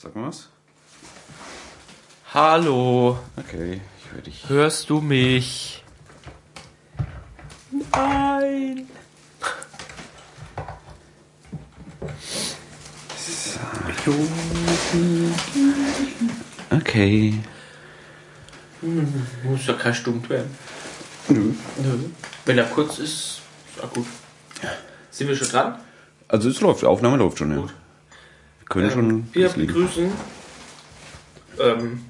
Sag mal was. Hallo, Okay, ich höre dich. hörst du mich? Nein. Okay. Muss ja kein Stumm werden. Nö. Nö. Wenn er kurz ist, ist auch gut. Sind wir schon dran? Also es läuft, die Aufnahme läuft schon, ja. Gut. Wir können schon Wir begrüßen ähm,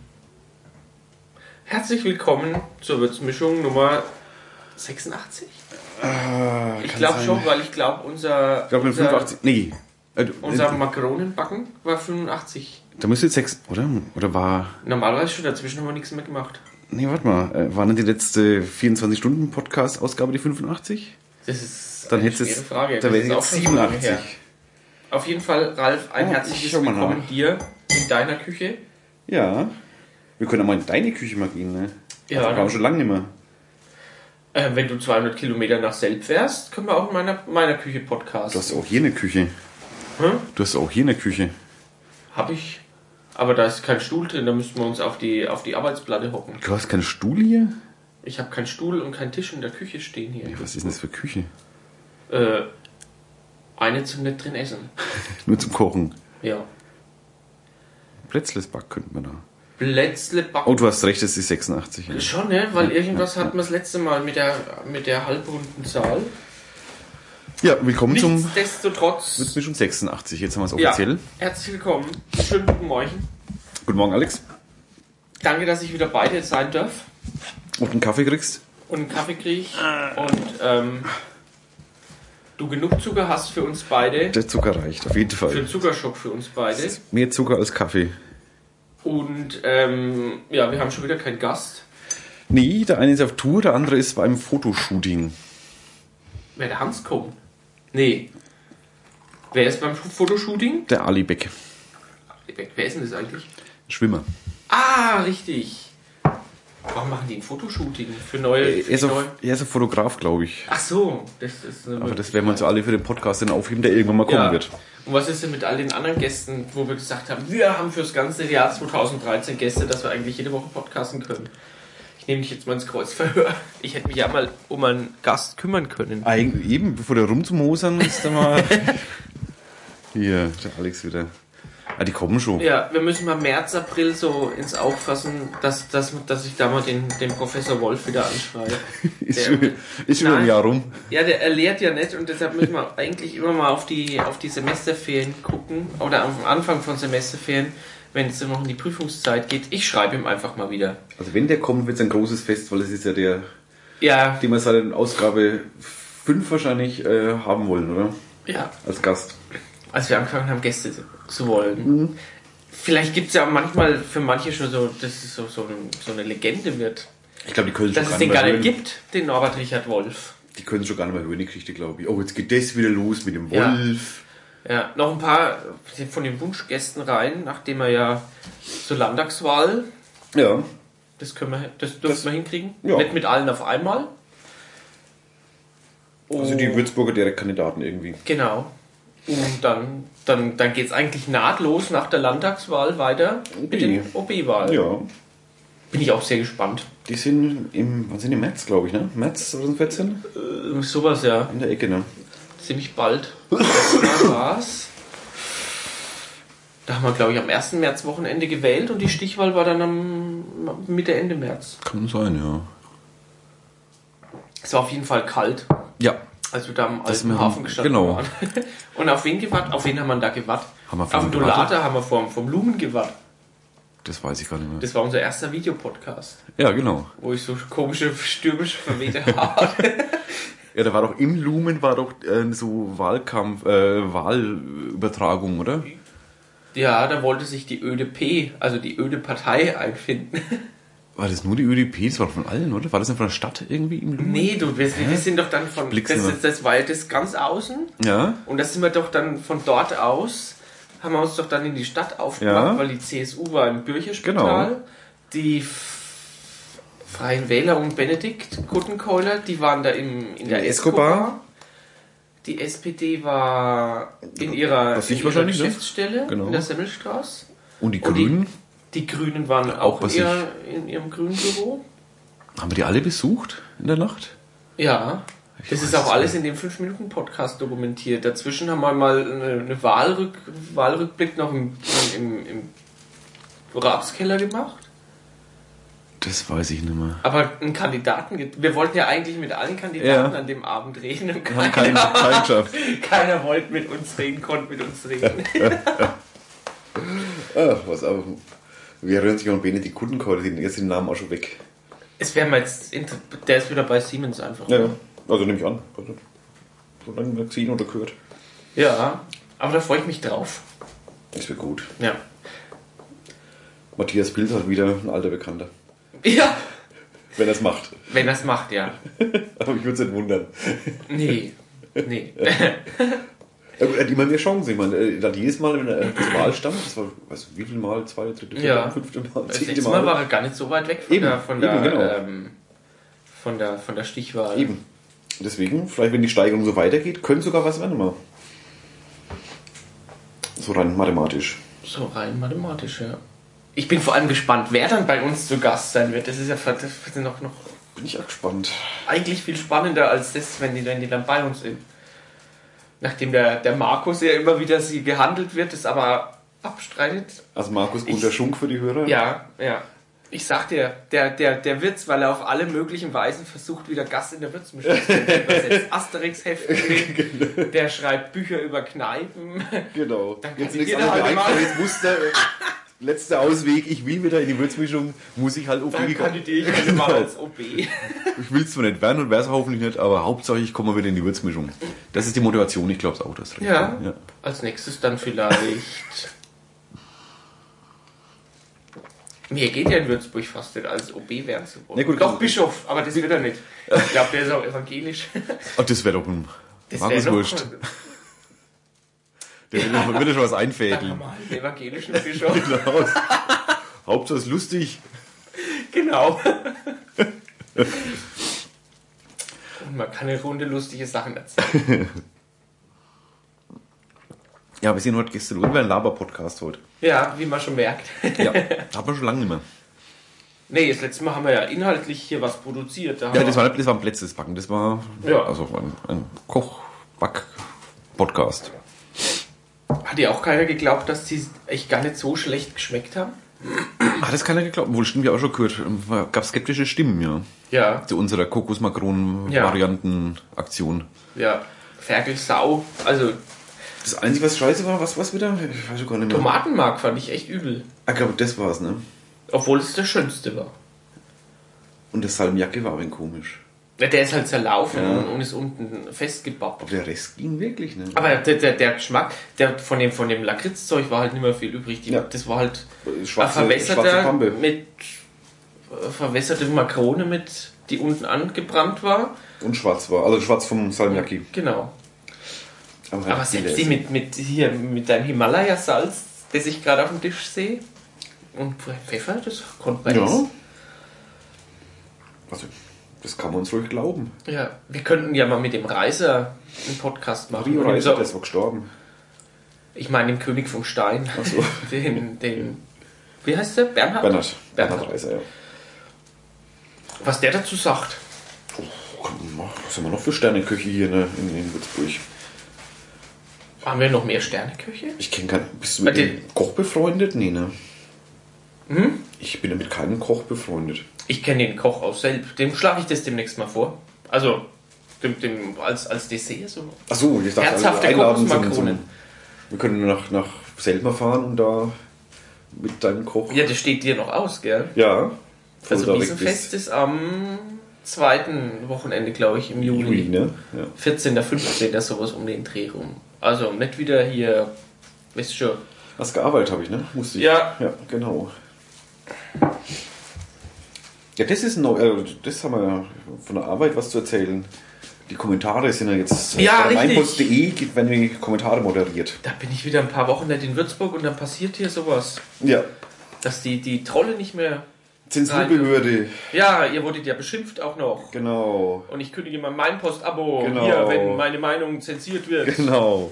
herzlich willkommen zur Würzmischung Nummer 86. Ah, Ich glaube schon, weil ich glaube, unser, Ich glaube mit unser, 85. Nee. Äh, unser äh, Makronenbacken war 85. da müsste jetzt 6, oder? Oder war. Normalerweise schon, dazwischen haben wir nichts mehr gemacht. Nee, warte mal. Äh, war denn die letzte 24-Stunden-Podcast-Ausgabe die 85? Das ist Dann eine schwere Frage. Da wäre jetzt auch schon so lange 87. Auf jeden Fall, Ralf, ein Oh, herzliches Willkommen dir in deiner Küche. Ja. Wir können auch mal in deine Küche mal gehen, ne? Ja, Also, waren wir schon lange nicht mehr. Äh, wenn du 200 Kilometer nach Selb wärst, können wir auch in meiner, meiner Küche podcasten. Du hast auch hier eine Küche. Hm? Du hast auch hier eine Küche. Hab ich. Aber da ist kein Stuhl drin, da müssten wir uns auf die, auf die Arbeitsplatte hocken. Du hast keinen Stuhl hier? Ich habe keinen Stuhl und keinen Tisch in der Küche stehen hier. Was ist denn das für Küche? Äh, eine zum nicht drin essen. Nur zum Kochen. Ja. Plätzles back könnte man da. Plätzle backen. Oh, du hast recht, das ist 86. Ja. Schon, ne? Weil irgendwas hatten wir das letzte Mal mit der, mit der halbrunden Zahl. Ja, willkommen zum Nichtsdestotrotz. Würzmischung 86. Jetzt haben wir es Ja, offiziell. herzlich willkommen. Schönen guten Morgen. Guten Morgen, Alex. Danke, dass ich wieder bei dir sein darf Und einen Kaffee kriegst? und einen Kaffee krieg. Und ähm, du genug Zucker hast für uns beide. Der Zucker reicht, auf jeden Für Fall. einen Zuckerschock für uns beide. Mehr Zucker als Kaffee. Und ähm, ja, wir haben schon wieder keinen Gast. Nee, der eine ist auf Tour, der andere ist beim Fotoshooting. Wer der Hans kommt? Nee. Wer ist beim Fotoshooting? Der Ali Beck. Wer ist denn das eigentlich? Schwimmer. Ah, richtig. Warum machen die ein Fotoshooting? Für neue. Er Für ist, die auf, er ist ein Fotograf, glaube ich. Ach so, das ist eine Aber das werden wir uns alle für den Podcast dann aufheben, der irgendwann mal kommen Ja. wird. Und was ist denn mit all den anderen Gästen, wo wir gesagt haben, wir haben fürs ganze Jahr 2013 Gäste, dass wir eigentlich jede Woche podcasten können? Ich nehme dich jetzt mal ins Kreuzverhör. Ich hätte mich ja mal um einen Gast kümmern können. Eigentlich eben, bevor der rumzumosern ist, da mal. Hier, der Alex wieder. Ah, die kommen schon. Ja, wir müssen mal März, April so ins Auge fassen, dass, dass, dass ich da mal den, den Professor Wolf wieder anschreibe. Ist schon, ist schon Nein. ein Jahr rum. Ja, der er lehrt ja nicht und deshalb müssen wir eigentlich immer mal auf die, auf die Semesterferien gucken oder am Anfang von Semesterferien, wenn es dann noch in die Prüfungszeit geht. Ich schreibe ihm einfach mal wieder. Also wenn der kommt, wird es ein großes Fest, weil es ist ja der, Ja, den wir seit Ausgabe 5 wahrscheinlich äh, haben wollen, oder? ja, Als Gast. Als wir angefangen haben, Gäste zu wollen. Vielleicht gibt es ja manchmal für manche schon so, dass es so, so, so eine Legende wird. Ich glaube, die können Dass schon es gar den gar nicht gibt, den Norbert Richard Wolf. Die können schon gar nicht mehr hören, die Geschichte, glaube ich. Oh, jetzt geht das wieder los mit dem Ja. Wolf. Ja, noch ein paar von den Wunschgästen rein, nachdem er ja zur Landtagswahl Ja. Das können wir, das dürfen Das- wir hinkriegen. ja. Nicht mit allen auf einmal. Also die Würzburger Direktkandidaten irgendwie. Genau. Und dann, dann, dann geht es eigentlich nahtlos nach der Landtagswahl weiter mit den OB-Wahlen. Ja. Bin ich auch sehr gespannt. Die sind im, wann sind die? März, glaube ich, ne? März 2014? Äh, sowas ja. In der Ecke, ne? Ziemlich bald. Mal war's. Da haben wir, glaube ich, am 1. März Wochenende gewählt und die Stichwahl war dann am Mitte, Ende März. Kann sein, ja. Es war auf jeden Fall kalt, Ja. Als wir da am Das alten dem- Hafen gestanden genau. waren. Und auf wen gewartet? Auf wen haben wir da gewartet? Haben wir Auf vom den Dolate haben wir vom, vom Lumen gewartet. Das weiß ich gar nicht mehr. Das war unser erster Videopodcast, ja, genau. wo ich so komische, stürmische, verwehte Haare. Ja, da war doch im Lumen war doch äh, so Wahlkampf, äh, Wahlübertragung, oder? ja, da wollte sich die ÖDP, also die öde Partei, einfinden. War das nur die ÖDP? Das war doch von allen, oder? War das nicht von der Stadt irgendwie im Lumen? Nee, du, wir, wir sind doch dann von. Das, das, das ja das ganz außen. Ja. Und da sind wir doch dann von dort aus, haben wir uns doch dann in die Stadt aufgemacht, Ja. weil die CSU war im Bürgerspital. Genau. Die Freien Wähler und Benedikt Kuttenkeuler, die waren da im, in der Escobar. Escobar. Die SPD war in ihrer, in ihrer ne? Geschäftsstelle Genau. in der Semmelstraße. Und die- Grünen? Die Grünen waren Auch auch eher in ihrem grünen Büro. Haben wir die alle besucht in der Nacht? Ja. Das ist auch es alles in dem 5-Minuten-Podcast dokumentiert. Dazwischen haben wir mal eine, eine Wahlrück, Wahlrückblick noch im, im, im Rapskeller gemacht. Das weiß ich nicht mehr. Aber einen Kandidaten, wir wollten ja eigentlich mit allen Kandidaten Ja. an dem Abend reden. Und Haben keinen, keinen keiner wollte mit uns reden, konnte mit uns reden. Ah, was aber. Wir erinnern sich an Benedikt Kuttenkohl, den jetzt den Namen auch schon weg. Es wäre mal jetzt, der ist wieder bei Siemens einfach. Ja, ja. Also nehme ich an. Also, so lange mehr gesehen oder gehört. Ja, aber da freue ich mich drauf. Das wäre gut. Ja. Matthias Pilz hat wieder ein alter Bekannter. Ja, Wenn er es macht. wenn er es macht, ja. Aber ich würde es nicht wundern. Nee. Nee. Ja, gut, er hat immer mehr Chancen. Ich meine, er hat jedes Mal, wenn er zur Wahl stand, das war, weiß wie viel Mal, zwei, dritte, vierte, Ja. fünfte Mal, Das zehnte letzte Mal war er gar nicht so weit weg von Eben, der, von der, eben, genau. ähm, von der, von der Stichwahl. Eben. Deswegen, vielleicht wenn die Steigerung so weitergeht, könnte sogar was werden mal. So rein mathematisch. So rein mathematisch, ja. Ich bin vor allem gespannt, wer dann bei uns zu Gast sein wird. Das ist ja das ist noch, noch Bin ich auch gespannt. eigentlich viel spannender als das, wenn die, wenn die dann bei uns sind. Nachdem der, der Markus ja immer wieder sie gehandelt wird, das aber abstreitet. Also Markus Gunter Schunk für die Hörer. Ja, ja. Ich sag dir, der, der, der Witz, weil er auf alle möglichen Weisen versucht, wieder Gast in der Würzmischung zu werden. Der übersetzt Asterix-Hefte, der schreibt Bücher über Kneipen. Genau. Dann kann jetzt sich nichts anderes halt mehr. Jetzt musste letzter Ausweg, ich will wieder in die Würzmischung, muss ich halt Dann OB kandidiere ich halt mal als OB. Ich will es zwar nicht werden und wäre es hoffentlich nicht, aber Hauptsache ich komme mal wieder in die Würzmischung. Das ist die Motivation, ich glaube es auch, das recht. Ja. ja. Als nächstes dann vielleicht. Mir geht ja in Würzburg fast nicht als OB werden zu wollen. Na gut, Doch Bischof, aber das wird er nicht. Ich glaube, der ist auch evangelisch. Ach, das wäre doch ein Das Markus wär doch- Wurscht. Der will, will ja schon was einfädeln. einen evangelischen Bischof. Genau. Hauptsache lustig. genau. Und man kann eine Runde lustige Sachen erzählen. Ja, wir sind heute gestern über ein Laber-Podcast heute. Ja, wie man schon merkt. Ja, hat man schon lange nicht mehr. Nee, das letzte Mal haben wir ja inhaltlich hier was produziert. Da Ja, das war, das war ein Plätzes backen. Das war Ja. also ein, ein Koch-Back-Podcast. Hat ja auch keiner geglaubt, dass die echt gar nicht so schlecht geschmeckt haben? Hat das keiner geglaubt? Wohl, stimmt ja auch schon gehört. Gab skeptische Stimmen, ja. Ja, Zu unserer Kokosmakronen-Varianten-Aktion. ja. Ferkelsau. Also Das Einzige, was scheiße war, was was wieder? Ich weiß schon gar nicht mehr. Tomatenmark fand ich echt übel. Ah, Ich glaube, das war's, ne? Obwohl es der schönste war. Und das Salmiakki war ein wenig komisch. Der ist halt zerlaufen Ja. und ist unten festgebappt. Aber der Rest ging wirklich, ne? Aber der, der, der Geschmack der von dem, von dem Lakritzzeug war halt nicht mehr viel übrig. Die, Ja. Das war halt Schwarze- verwässerter mit äh, verwässerte Makrone mit, die unten angebrannt war. Und schwarz war. Also schwarz vom Salmiakki. Genau. Aber, Aber selbst die mit, mit hier mit deinem Himalaya-Salz, das ich gerade auf dem Tisch sehe, und Pfeffer, das konnte man Ja. essen. Also, das kann man uns ruhig glauben. Ja, wir könnten ja mal mit dem Reiser einen Podcast machen. Rio Reiser, der ist wohl gestorben. Ich meine, dem König vom Stein. Ach so. Den, den, wie heißt der? Bernhard? Bernhard. Bernhard. Bernhard Reiser, ja. Was der dazu sagt. Was haben wir noch für Sterneköche hier ne, in, in Würzburg? Haben wir noch mehr Sterneköche? Ich kenne keinen. Bist du mit dem Koch befreundet? Nee, ne? Ich bin ja mit keinem Koch befreundet. Ich kenne den Koch aus Selb. Dem schlage ich das demnächst mal vor. Also, dem, dem als, als Dessert so. Ach so, ich dachte, Herzhafte also Kokosmakronen. Wir können nach, nach Selma fahren und da mit deinem Koch. Ja, das steht dir noch aus, gell? Ja. Also du Wiesenfest ist am zweiten Wochenende, glaube ich, im Juli. Juli, ne? Ja. 14., 15. sowas um den Dreh rum. Also nicht wieder hier, wisst schon. Hast gearbeitet, habe ich, ne? Musste ich. Ja. Ja, genau. Ja, das ist neu. Äh, das haben wir ja von der Arbeit was zu erzählen. Die Kommentare sind ja jetzt Ja, richtig. meinpost.de, gibt- wenn die Kommentare moderiert. Da bin ich wieder ein paar Wochen nicht in Würzburg und dann passiert hier sowas. Ja. Dass die, die Trolle nicht mehr. Zensurbehörde, Ja, ihr wurdet ja beschimpft auch noch. genau. Und ich kündige mal mein Post-Abo Genau. hier, wenn meine Meinung zensiert wird. Genau.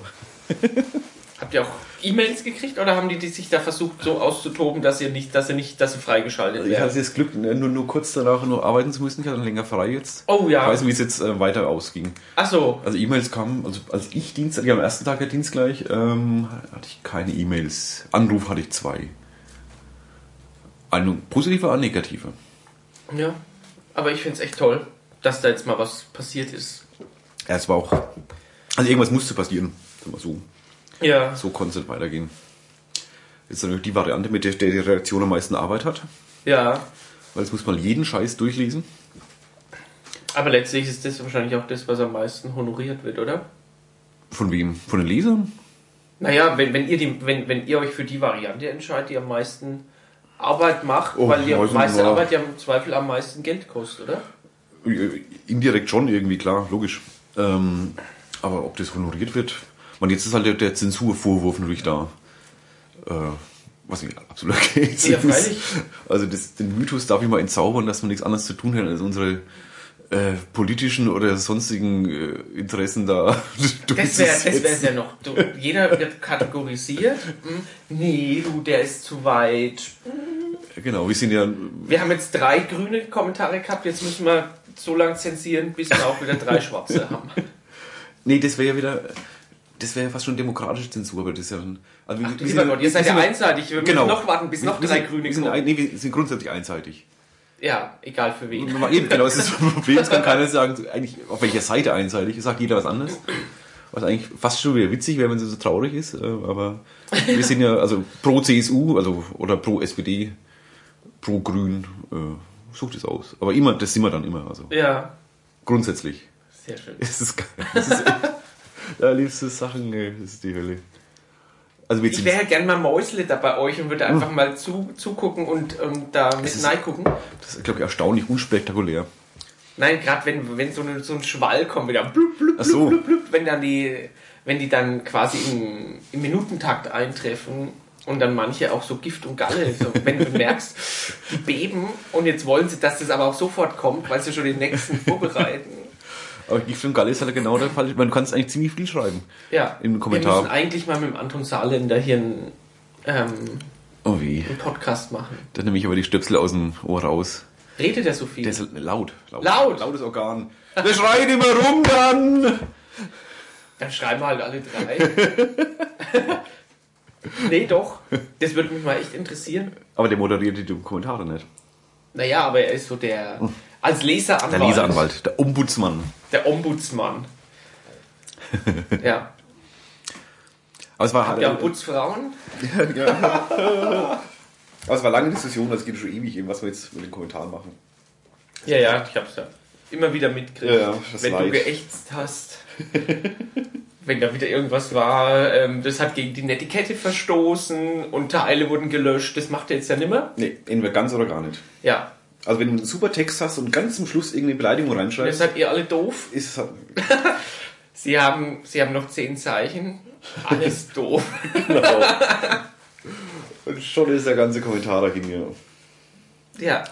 Habt ihr auch E-Mails gekriegt oder haben die, die sich da versucht so auszutoben, dass ihr nicht, dass ihr nicht, dass sie freigeschaltet Also ich hatte das Glück, ne, nur, nur kurz danach noch arbeiten zu müssen. Ich hatte länger frei jetzt. Oh ja. Ich weiß nicht, wie es jetzt äh, weiter ausging. Ach so. Also E-Mails kamen, also als ich Dienst, ja, am ersten Tag der Dienst gleich, ähm, hatte ich keine E-Mails. Anruf hatte ich zwei. Eine positive, eine negative. Ja. Aber ich finde es echt toll, dass da jetzt mal was passiert ist. Ja, es war auch, also irgendwas musste passieren. Sagen wir so. Ja. So konnte es weitergehen. Jetzt natürlich die Variante, mit der, der die Redaktion am meisten Arbeit hat. Ja. Weil jetzt muss man jeden Scheiß durchlesen. Aber letztlich ist das wahrscheinlich auch das, was am meisten honoriert wird, oder? Von wem? Von den Lesern? Naja, wenn, wenn, ihr die, wenn, wenn ihr euch für die Variante entscheidet, die am meisten Arbeit macht, Oh, weil die meiste nicht. Arbeit ja im Zweifel am meisten Geld kostet, oder? Äh, Indirekt schon irgendwie, klar, logisch. Ähm, aber ob das honoriert wird, man jetzt ist halt der, der Zensurvorwurf natürlich da. Äh, was nicht absolut ist. Ja, freilich. Also das, den Mythos darf ich mal entzaubern, dass man nichts anderes zu tun hat, als unsere äh, politischen oder sonstigen äh, Interessen da Das wäre das wär's ja noch. Du, jeder wird kategorisiert. Hm, Nee, du, der ist zu weit. Genau, wir sind ja Wir haben jetzt drei grüne Kommentare gehabt, jetzt müssen wir so lange zensieren, bis wir auch wieder drei schwarze haben. Nee, das wäre ja wieder, das wäre ja fast schon demokratische Zensur, aber das ist ja dann. Also wir, Ach, lieber Gott, ihr seid ja einseitig. Wir müssen Genau. noch warten, bis noch wir drei sind, grüne wir sind, kommen. nee, wir sind grundsätzlich einseitig. Ja, egal für wen. Eben, genau, das ist das Problem. Es kann keiner sagen, eigentlich auf welcher Seite einseitig. Es sagt jeder was anderes. Was eigentlich fast schon wieder witzig wäre, wenn es so traurig ist. äh, Aber wir sind ja also pro CSU, also oder pro SPD, pro Grün. Äh, sucht es aus. Aber immer, das sind wir dann immer. Also Ja, grundsätzlich. sehr schön. Es ist geil. Das ist da liebste Sachen, ey, das ist die Hölle. Also Ich wäre gern mal Mäusle da bei euch und würde einfach mal zu, zugucken und ähm, da mit ist- gucken. das ist, glaube ich, erstaunlich unspektakulär. Nein, gerade wenn, wenn so, eine, so ein Schwall kommt, wieder blub, blub, Ach so. blub, blub, blub, wenn dann die, wenn die dann quasi im, im Minutentakt eintreffen und dann manche auch so Gift und Galle, so, wenn du merkst, die beben und jetzt wollen sie, dass das aber auch sofort kommt, weil sie schon den nächsten vorbereiten. Aber Gift und Galle ist halt genau der Fall. Man kann es eigentlich ziemlich viel schreiben. Ja, Im Kommentar. wir müssen eigentlich mal mit dem Anton Saarländer hier einen, ähm, Oh wie. einen Podcast machen. Dann nehme ich aber die Stöpsel aus dem Ohr raus. Redet er so viel? Der ist laut. Laut? Laut? Lautes Organ. Der schreit immer rum dann. Dann schreiben wir halt alle drei. nee, doch. Das würde mich mal echt interessieren. Aber der moderiert die Kommentare nicht. Naja, aber er ist so der. Als Leseranwalt. Der Leseranwalt, der Ombudsmann. Der Ombudsmann. ja. Aber es war, Habt ihr Ombudsfrauen? aber es war lange Diskussion, das geht schon ewig, eben, was wir jetzt mit den Kommentaren machen. Ja, ja, ich hab's ja immer wieder mitgekriegt. Ja, ja, das wenn du Leid. geächtzt hast. wenn da wieder irgendwas war, ähm, das hat gegen die Netiquette verstoßen und Teile wurden gelöscht. Das macht er jetzt ja nimmer. Nee, entweder ganz oder gar nicht. Ja. Also wenn du einen super Text hast und ganz zum Schluss irgendeine Beleidigung reinschreibst, seid ihr alle doof. ist es halt, Sie haben, Sie haben noch zehn Zeichen. Alles doof. und schon ist der ganze Kommentar dahin, ja. Ja.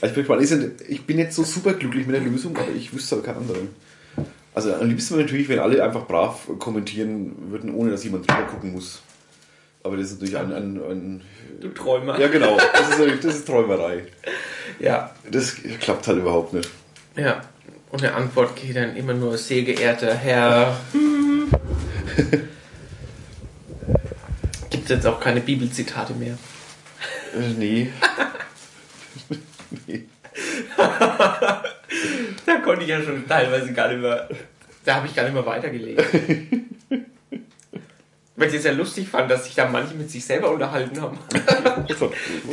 Also ich, bin ja- ich bin jetzt so super glücklich mit der Lösung, aber ich wüsste aber keine andere. Also am liebsten wäre natürlich, wenn alle einfach brav kommentieren würden, ohne dass jemand drüber gucken muss. Aber das ist natürlich ein, ein, ein Du Träumer. ja genau, das ist, das ist Träumerei. Ja. Das klappt halt überhaupt nicht. Ja. Und der Antwort geht dann immer nur, sehr geehrter Herr. Gibt jetzt auch keine Bibelzitate mehr. Äh, nee. nee. Da konnte ich ja schon teilweise gar nicht mehr. Da habe ich gar nicht mehr weitergelesen. Weil ich es ja lustig fand, dass sich da manche mit sich selber unterhalten haben.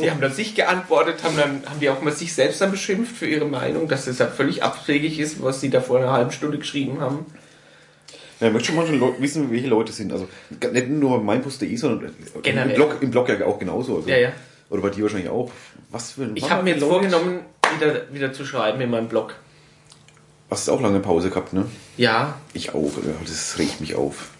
Die haben dann sich geantwortet, haben dann haben die auch mal sich selbst dann beschimpft für ihre Meinung, dass das ja völlig abwegig ist, was sie da vor einer halben Stunde geschrieben haben. Ja, ich möchte schon mal schon wissen, welche Leute sind. Also nicht nur bei meinpost.de, sondern Generell. im Blog, im Blog ja auch genauso. Also, Ja, ja. Oder bei dir wahrscheinlich auch. Was für ein Ich habe mir jetzt Leute? vorgenommen, wieder, wieder zu schreiben in meinem Blog. Hast du auch lange Pause gehabt, ne? Ja, Ich auch. Das regt mich auf.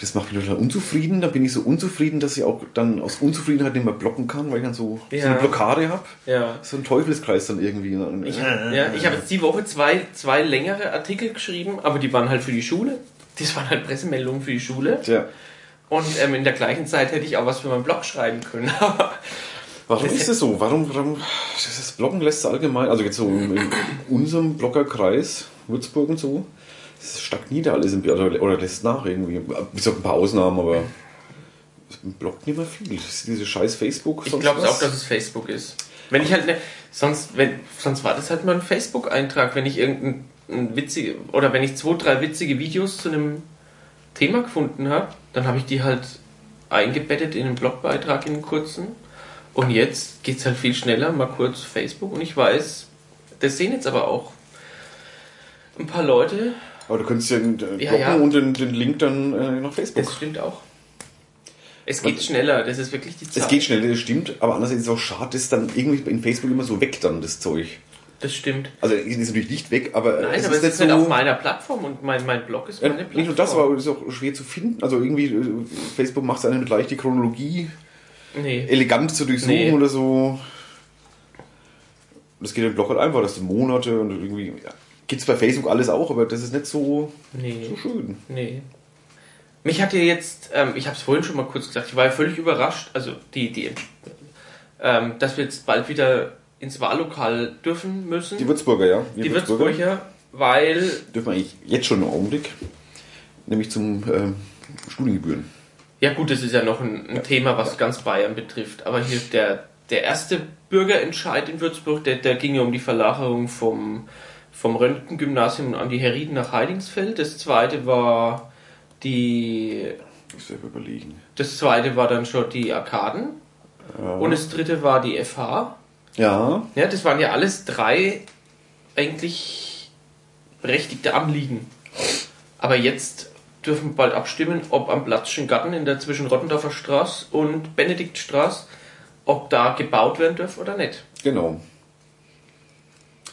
Das macht mich total unzufrieden. Da bin ich so unzufrieden, dass ich auch dann aus Unzufriedenheit nicht mehr blocken kann, weil ich dann so, so Ja. eine Blockade habe. ja. So ein Teufelskreis dann irgendwie. Ich, ja, ich habe jetzt die Woche zwei, zwei längere Artikel geschrieben, aber die waren halt für die Schule. Das waren halt Pressemeldungen für die Schule. Tja, Und ähm, in der gleichen Zeit hätte ich auch was für meinen Blog schreiben können. Warum ist das so? Warum, warum das Bloggen lässt allgemein, also jetzt so in, in unserem Bloggerkreis, Würzburg und so, es stagniert alles im, oder, oder lässt nach irgendwie. Bis auf ein paar Ausnahmen, aber es bloggt nicht mehr viel. Das ist diese scheiß Facebook. ich glaube auch, dass es Facebook ist. Wenn ich halt ne, sonst, wenn, sonst war das halt mal ein Facebook-Eintrag, wenn ich irgendein ein witzige oder wenn ich zwei, drei witzige Videos zu einem Thema gefunden habe, dann habe ich die halt eingebettet in einen Blogbeitrag in einen kurzen. Und jetzt geht's halt viel schneller, mal kurz Facebook und ich weiß, das sehen jetzt aber auch ein paar Leute, Aber du könntest ja, den- Ja, ja. und den, den Link dann äh, nach Facebook. das stimmt auch. Es geht schneller, das ist wirklich die Zahl. Es geht schnell, das stimmt, aber andererseits ist es auch schade, das ist dann irgendwie in Facebook immer so weg dann, das Zeug. Das stimmt. Also es ist natürlich nicht weg, aber Nein, es aber ist es ist so... halt auf meiner Plattform und mein, mein Blog ist Ja, meine Plattform. nicht nur das, aber es ist auch schwer zu finden. Also irgendwie, äh, Facebook macht es einem leicht die Chronologie Nee. elegant zu durchsuchen Nee. oder so. Das geht im Blog halt einfach, dass du Monate und irgendwie. Ja, gibt's bei Facebook alles auch, aber das ist nicht so, Nee. so schön. Nee. Mich hat ja jetzt, ähm, ich habe es vorhin schon mal kurz gesagt, ich war ja völlig überrascht, also die, die, ähm, dass wir jetzt bald wieder ins Wahllokal dürfen müssen. Die Würzburger, ja. Wir Die Würzburger, weil dürfen wir eigentlich jetzt schon im Augenblick. Nämlich zum ähm, Studiengebühren. Ja gut, das ist ja noch ein, ein Thema, was ganz Bayern betrifft. Aber hier der, der erste Bürgerentscheid in Würzburg, der, der ging ja um die Verlagerung vom, vom Röntgengymnasium an die Herrieden nach Heidingsfeld. Das zweite war die Ich selber überlegen. das zweite war dann schon die Arkaden. Und das dritte war die FH. Ja, Ja, das waren ja alles drei eigentlich berechtigte Anliegen. Aber jetzt dürfen wir bald abstimmen, ob am Platzschen Garten in der zwischen Rottendorfer Straße und Benediktstraße, ob da gebaut werden darf oder nicht. genau.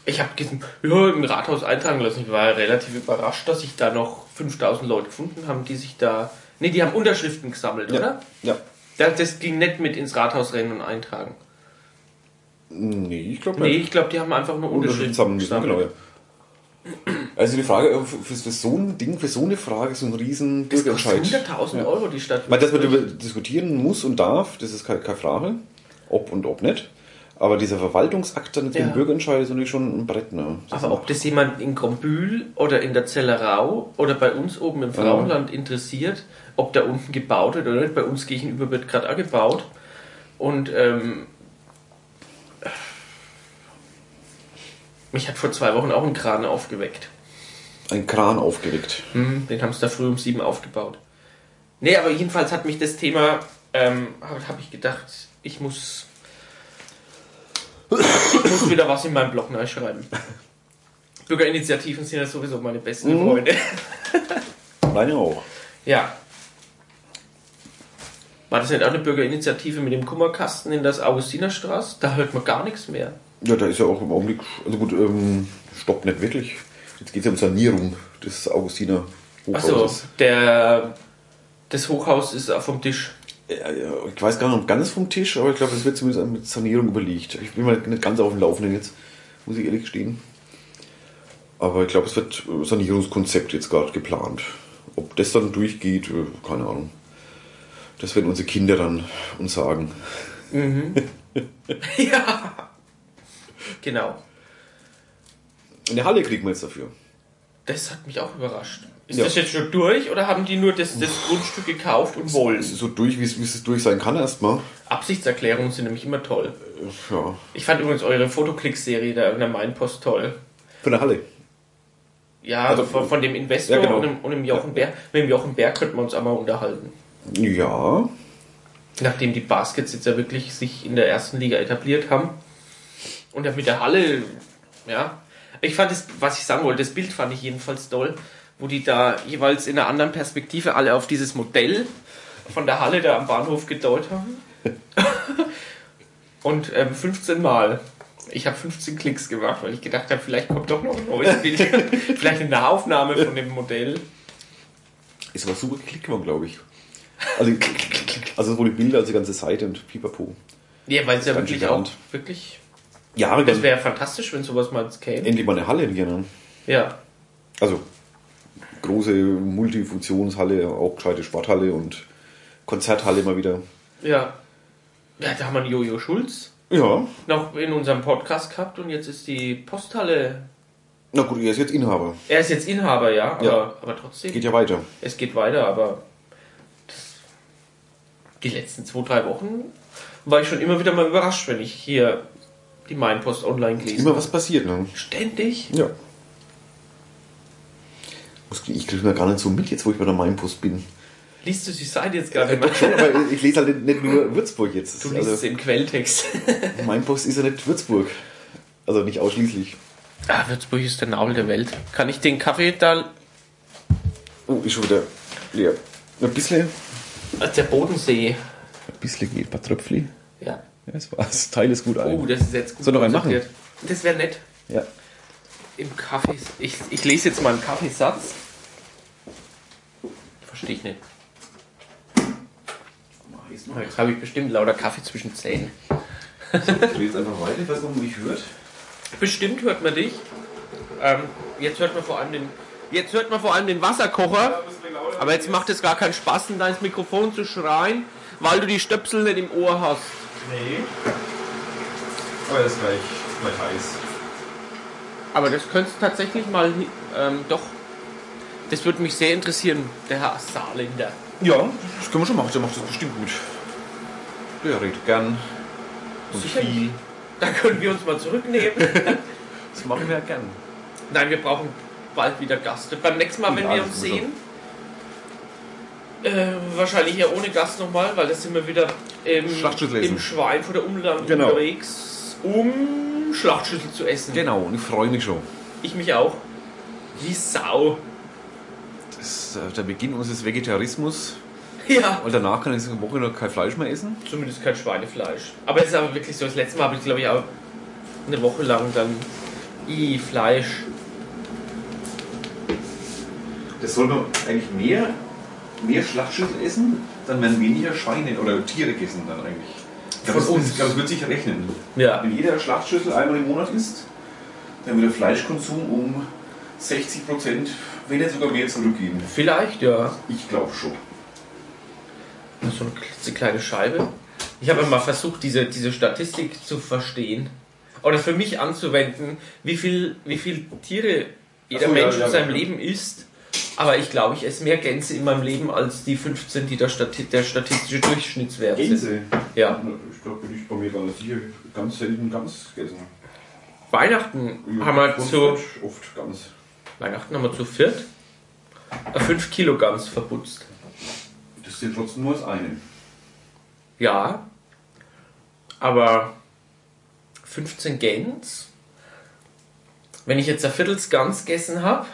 Ich habe diesen ja, im Rathaus eintragen lassen. Ich war relativ überrascht, dass sich da noch 5000 Leute gefunden haben, die sich da. Ne, die haben Unterschriften gesammelt, Ja. oder? Ja. Das, das ging nicht mit ins Rathaus rennen und eintragen. Nee, ich glaube Nee, ich glaube, die haben einfach nur Unterschriften sammeln müssen, genau, ja. Also die Frage, äh, für, für so ein Ding, für so eine Frage, so ein riesen Das kostet Bürgerentscheid. 100.000 Euro die Stadt. Meine, dass man darüber diskutieren muss und darf, das ist keine, keine Frage, ob und ob nicht. Aber dieser Verwaltungsakt dann mit Ja. dem Bürgerentscheid ist natürlich schon ein Brett. Ne? Das Aber ob das jemand in Grombühl oder in der Zellerau oder bei uns oben im Frauenland interessiert, ob da unten gebaut wird oder nicht, bei uns gegenüber wird gerade auch gebaut. Und ähm, mich hat vor zwei Wochen auch ein Kran aufgeweckt. ein Kran aufgeregt. Hm, den haben sie da früh um sieben aufgebaut. Nee, aber jedenfalls hat mich das Thema, ähm, habe hab ich gedacht, ich muss, ich muss wieder was in meinem Blog neu schreiben. Bürgerinitiativen sind ja sowieso meine besten Freunde. Meine auch. Ja. War das nicht auch eine Bürgerinitiative mit dem Kummerkasten in das Augustinerstraße? Da hört man gar nichts mehr. Ja, da ist ja auch im Augenblick, also gut, ähm, stoppt nicht wirklich. Jetzt geht es ja um Sanierung des Augustiner Achso, Hochhauses. der, das Hochhaus ist vom Tisch. Ja, ich weiß gar nicht, ob ganz vom Tisch, aber ich glaube, es wird zumindest mit Sanierung überlegt. Ich bin mal nicht ganz auf dem Laufenden jetzt, muss ich ehrlich gestehen. Aber ich glaube, es wird äh, Sanierungskonzept jetzt gerade geplant. Ob das dann durchgeht, äh, keine Ahnung. Das werden unsere Kinder dann uns sagen. ja. Genau. Eine Halle kriegen wir jetzt dafür. Das hat mich auch überrascht. Ist Ja. das jetzt schon durch oder haben die nur das, das Grundstück gekauft und wollen? So durch, wie es, wie es durch sein kann erstmal. Absichtserklärungen sind nämlich immer toll. Äh, Ja. Ich fand übrigens eure Fotoklick-Serie da in der Mainpost toll. Für eine Halle. Ja, Also- von, von dem Investor Ja, genau. und, dem, und dem Jochen Bär. Mit dem Jochen Bär könnten wir uns auch mal unterhalten. Ja. Nachdem die Baskets jetzt ja wirklich sich in der ersten Liga etabliert haben. Und ja mit der Halle, ja. Ich fand das, was ich sagen wollte, das Bild fand ich jedenfalls toll, wo die da jeweils in einer anderen Perspektive alle auf dieses Modell von der Halle da am Bahnhof gedeutet haben. Und ähm, 15 Mal. Ich habe 15 Klicks gemacht, weil ich gedacht habe, vielleicht kommt doch noch ein neues Bild. vielleicht eine Nahaufnahme von dem Modell. Ist aber super geklickt worden, glaube ich. Also, also sowohl die Bilder als die ganze Seite und pipapo. Ja, weil es ja wirklich auch wirklich. Ja, Das wäre fantastisch, wenn sowas mal käme. endlich mal eine Halle gerne. Ja. Also große Multifunktionshalle, auch gescheite Sporthalle und Konzerthalle mal wieder. Ja. Ja, da haben wir einen Jojo Schulz Ja. noch in unserem Podcast gehabt und jetzt ist die Posthalle. Na gut, er ist jetzt Inhaber. Er ist jetzt Inhaber, ja, aber, Ja. aber trotzdem. Geht ja weiter. Es geht weiter, aber das, die letzten zwei, drei Wochen war ich schon immer wieder mal überrascht, wenn ich hier die Mainpost online gelesen Immer was passiert, ne? Ständig? Ja. Ich kriege mir gar nicht so mit, jetzt wo ich bei der Mainpost bin. Liest du die Seite jetzt gerade mal? Schon, aber ich lese halt nicht- nicht nur Würzburg jetzt. Du liest es Also, im Quelltext. Mainpost ist ja nicht Würzburg. Also nicht ausschließlich. ah, Würzburg ist der Nabel der Welt. Kann ich den Kaffee da... Oh, ist schon wieder leer. Ein bisschen. äh, Der Bodensee. Ein bisschen geht. Ein paar Tröpfli. Ja. Das war's. Teil ist gut ein. Oh, das ist jetzt gut Soll noch einen machen? Das wäre nett. Ja. Im Kaffee... Ich, ich lese jetzt mal einen Kaffeesatz. Verstehe ich nicht. Jetzt habe ich bestimmt lauter Kaffee zwischen Zähnen. Ich drehe jetzt einfach weiter, ich weiß nicht, ob mich hört. Bestimmt hört man dich. Ähm, jetzt hört man vor allem den. Jetzt hört man vor allem den Wasserkocher. Aber jetzt macht es gar keinen Spaß, in dein Mikrofon zu schreien, weil du die Stöpsel nicht im Ohr hast. Nee. Aber er ist gleich, gleich heiß. Aber das könntest du tatsächlich mal. Ähm, doch. Das würde mich sehr interessieren, der Herr Saarländer. Ja, das können wir schon machen. Der macht das bestimmt gut. Der redet gern. Und Sicherlich. viel. Da können wir uns mal zurücknehmen. Das machen wir ja gern. Nein, wir brauchen bald wieder Gast. Beim nächsten Mal, wenn Ja, wir uns sehen, äh, wahrscheinlich ja ohne Gast nochmal, weil das sind wir wieder im, Schlachtschüssel essen. im Schweinfurter Umland Genau. unterwegs, um Schlachtschüssel zu essen. Genau, und ich freue mich schon. Ich mich auch. Wie Sau. Das ist äh, der Beginn unseres Vegetarismus. Ja. Und danach kann ich eine Woche noch kein Fleisch mehr essen. Zumindest kein Schweinefleisch. Aber es ist aber wirklich so, das letzte Mal habe ich glaube ich auch eine Woche lang dann i Fleisch. Das soll man eigentlich mehr, mehr Schlachtschüssel essen, dann werden weniger Schweine oder Tiere gegessen dann eigentlich. Ich glaube, das, uns. Ich glaube, es wird sich rechnen. Ja. Wenn jeder Schlachtschüssel einmal im Monat isst, dann wird der Fleischkonsum um 60 Prozent, wenn nicht sogar mehr zurückgehen. Vielleicht, ja. Ich glaube schon. So eine klitzekleine Scheibe. Ich habe mal versucht, diese, diese Statistik zu verstehen. Oder für mich anzuwenden, wie viel, wie viel Tiere jeder so, ja, Mensch ja, in seinem ja. Leben isst. Aber ich glaube, ich esse mehr Gänse in meinem Leben als die 15, die der, Stati der statistische Durchschnittswert sind. Ja. Ich glaube, bin ich bei mir gar nicht sicher. Ganz selten ganz gegessen. Weihnachten haben wir zu, Oft ganz. Weihnachten haben wir zu viert eine 5 Kilo Gans verputzt. Das sind trotzdem nur das eine. Ja, aber 15 Gans, wenn ich jetzt ein Viertels Gans gegessen habe,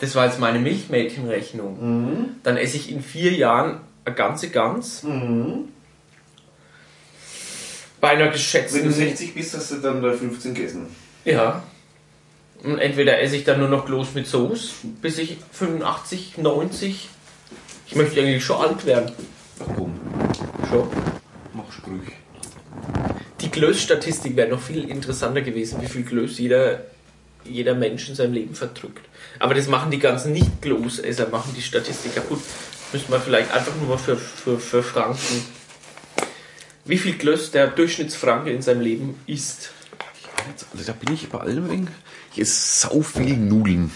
das war jetzt meine Milchmädchenrechnung, dann esse ich in vier Jahren eine ganze Gans. Bei einer Wenn du geschätzten... 60 bist, hast du dann da 15 gegessen. Ja. Und entweder esse ich dann nur noch bloß mit Soße, bis ich 85, 90... Ich möchte eigentlich schon alt werden. Ach komm, Schon. mach Sprüche. Die Glöß-Statistik wäre noch viel interessanter gewesen, wie viel Glöß jeder, jeder Mensch in seinem Leben verdrückt. Aber das machen die ganzen Nicht-Glößesser, machen die Statistik kaputt. Müssen wir vielleicht einfach nur mal für, für, für Franken. Wie viel Glöß der Durchschnittsfranke in seinem Leben isst. Also da bin ich bei allem eng. Ich esse sau viel Nudeln.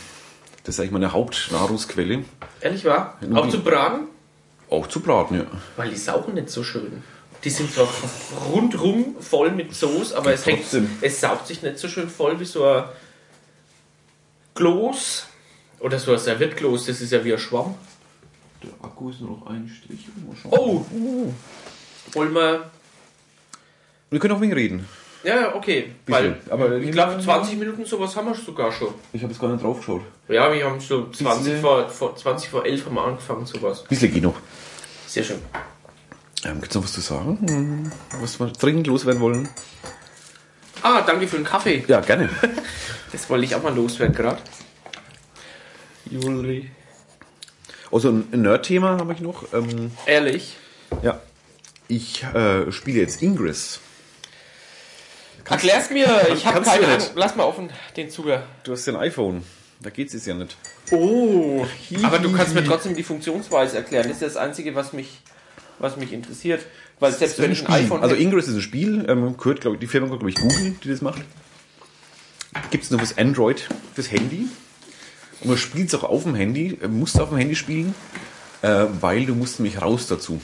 Das ist eigentlich meine Hauptnahrungsquelle. Ehrlich wahr? Nudeln. Auch zu braten? Auch zu braten, ja. Weil die saugen nicht so schön. Die sind zwar rundrum voll mit Soße, aber es, hängt, es saugt sich nicht so schön voll wie so ein Kloß. Oder so ein Serviettkloß, das ist ja wie ein Schwamm. Der Akku ist nur noch ein Strich. Oh! Wollen wir. Wir können auch wegen reden. Ja, okay. Weil Aber ich glaube, 20 Minuten sowas haben wir sogar schon. Ich habe jetzt gar nicht drauf geschaut. Ja, wir haben so 20 Bisschen- vor, vor, 20 vor 11 haben wir angefangen, sowas. Bisschen geht noch. Sehr schön. Ähm, Gibt es noch was zu sagen? Hm, Was wir dringend loswerden wollen? Ah, danke für den Kaffee. Ja, gerne. Das wollte ich auch mal loswerden gerade. Juli. Also ein Nerd-Thema habe ich noch. Ähm, Ehrlich? ja. Ich äh, spiele jetzt Ingress. Erklär's mir, ich habe kannst keine nicht. Ahnung. Lass mal offen den Zuger. Du hast ja ein iPhone. Da geht's jetzt ja nicht. Oh. Aber du kannst mir trotzdem die Funktionsweise erklären. Das ist das Einzige, was mich was mich interessiert. Weil selbst wenn ich ein Spiel. iPhone Also Ingress ist ein Spiel, ähm, gehört, glaube ich, die Firma, glaube ich, Google, die das macht. Gibt es nur fürs Android, fürs Handy. Und man spielt es auch auf dem Handy, äh, musst auf dem Handy spielen, äh, weil du musst nämlich raus dazu.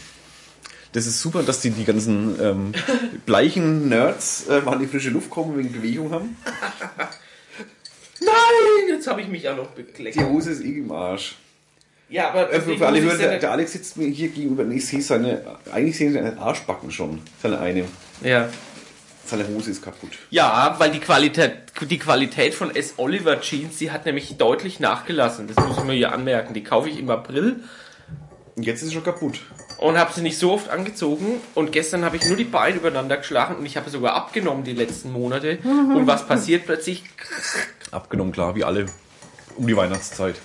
Das ist super, dass die, die ganzen ähm, bleichen Nerds äh, mal in die frische Luft kommen, wegen Bewegung haben. Nein, jetzt habe ich mich ja noch bekleckt. Die Hose ist eh im Arsch. Ja, aber Äh, für, für alle Hörer, der, der Alex sitzt mir hier gegenüber und ich sehe seine, eigentlich sehe ich seine Arschbacken schon. Seine eine. Ja. Seine Hose ist kaputt. Ja, weil die Qualität, die Qualität von S. Oliver Jeans, die hat nämlich deutlich nachgelassen. Das muss ich mir hier anmerken. Die kaufe ich im April Und jetzt ist sie schon kaputt. und habe sie nicht so oft angezogen. Und gestern habe ich nur die Beine übereinander geschlagen und ich habe sogar abgenommen die letzten Monate. Und was passiert plötzlich? Abgenommen, klar, wie alle um die Weihnachtszeit.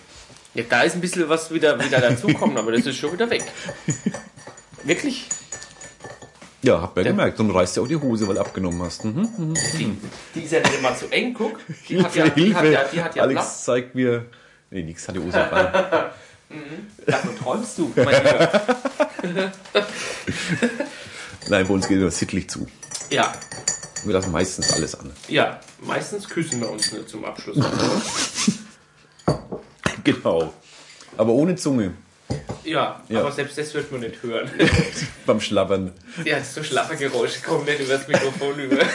Ja, da ist ein bisschen was wieder, wieder dazukommen, aber das ist schon wieder weg. Wirklich? Ja, hab ja gemerkt. Und du reißt ja auch die Hose, weil du abgenommen hast. Mhm. Die, die ist ja nicht immer zu eng, guck. Die hat ja, die hat ja, die hat ja Alex Platz. zeigt mir. Nee, nix, hat die Hose rein. Davon träumst du, mein Lieber. Nein, bei uns geht es immer sittlich zu. Ja, Wir lassen meistens alles an. ja. Meistens küssen wir uns nur zum Abschluss. Genau. Aber ohne Zunge. Ja, Ja. aber selbst das wird man nicht hören. Beim Schlabbern. Ja, so schlaffe Geräusche kommen nicht über das Mikrofon über.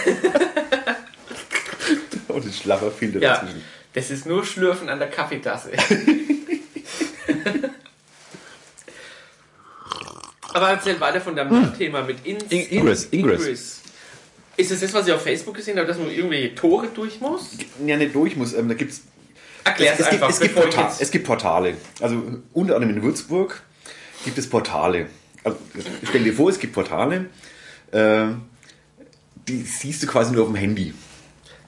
Und das Schlabberfilter Ja, dazwischen. das ist nur Schlürfen an der Kaffeetasse. Aber erzähl weiter von deinem Thema mit Ins In- Ingress, Ingress. Ist es das, was ich auf Facebook gesehen habe, dass man irgendwelche Tore durch muss? Ja, nicht durch muss. Ähm, da gibt's Erklär es, gibt, einfach. es, gibt bevor ich Porta jetzt- es gibt Portale. Also unter anderem in Würzburg gibt es Portale. Also, stell dir vor, es gibt Portale, äh, die siehst du quasi nur auf dem Handy.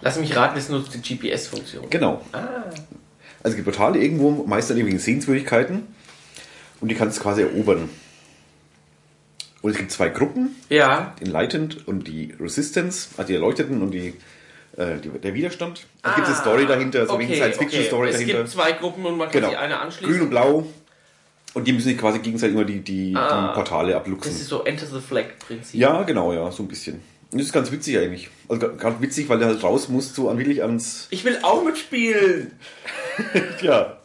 Lass mich raten, das nutzt die GPS-Funktion. Genau. Also es gibt Portale irgendwo, meist an irgendwelchen Sehenswürdigkeiten und die kannst du quasi erobern. Und es gibt zwei Gruppen, Ja. die Enlightened und die Resistance, also die Erleuchteten und die, äh, die der Widerstand. Da gibt es eine Ah, Story dahinter, so okay, wie eine Science-Fiction-Story okay. dahinter. Es gibt zwei Gruppen und man kann Genau. sich eine anschließen. Grün und Blau. Und die müssen sich quasi gegenseitig immer die, die, Ah. die Portale Das abluchsen. ist so Enter the Flag-Prinzip. Ja, genau, ja, so ein bisschen. Und das ist ganz witzig eigentlich. Also ganz witzig, weil der halt raus muss, so an wirklich ans. Ich will auch mitspielen. Ja.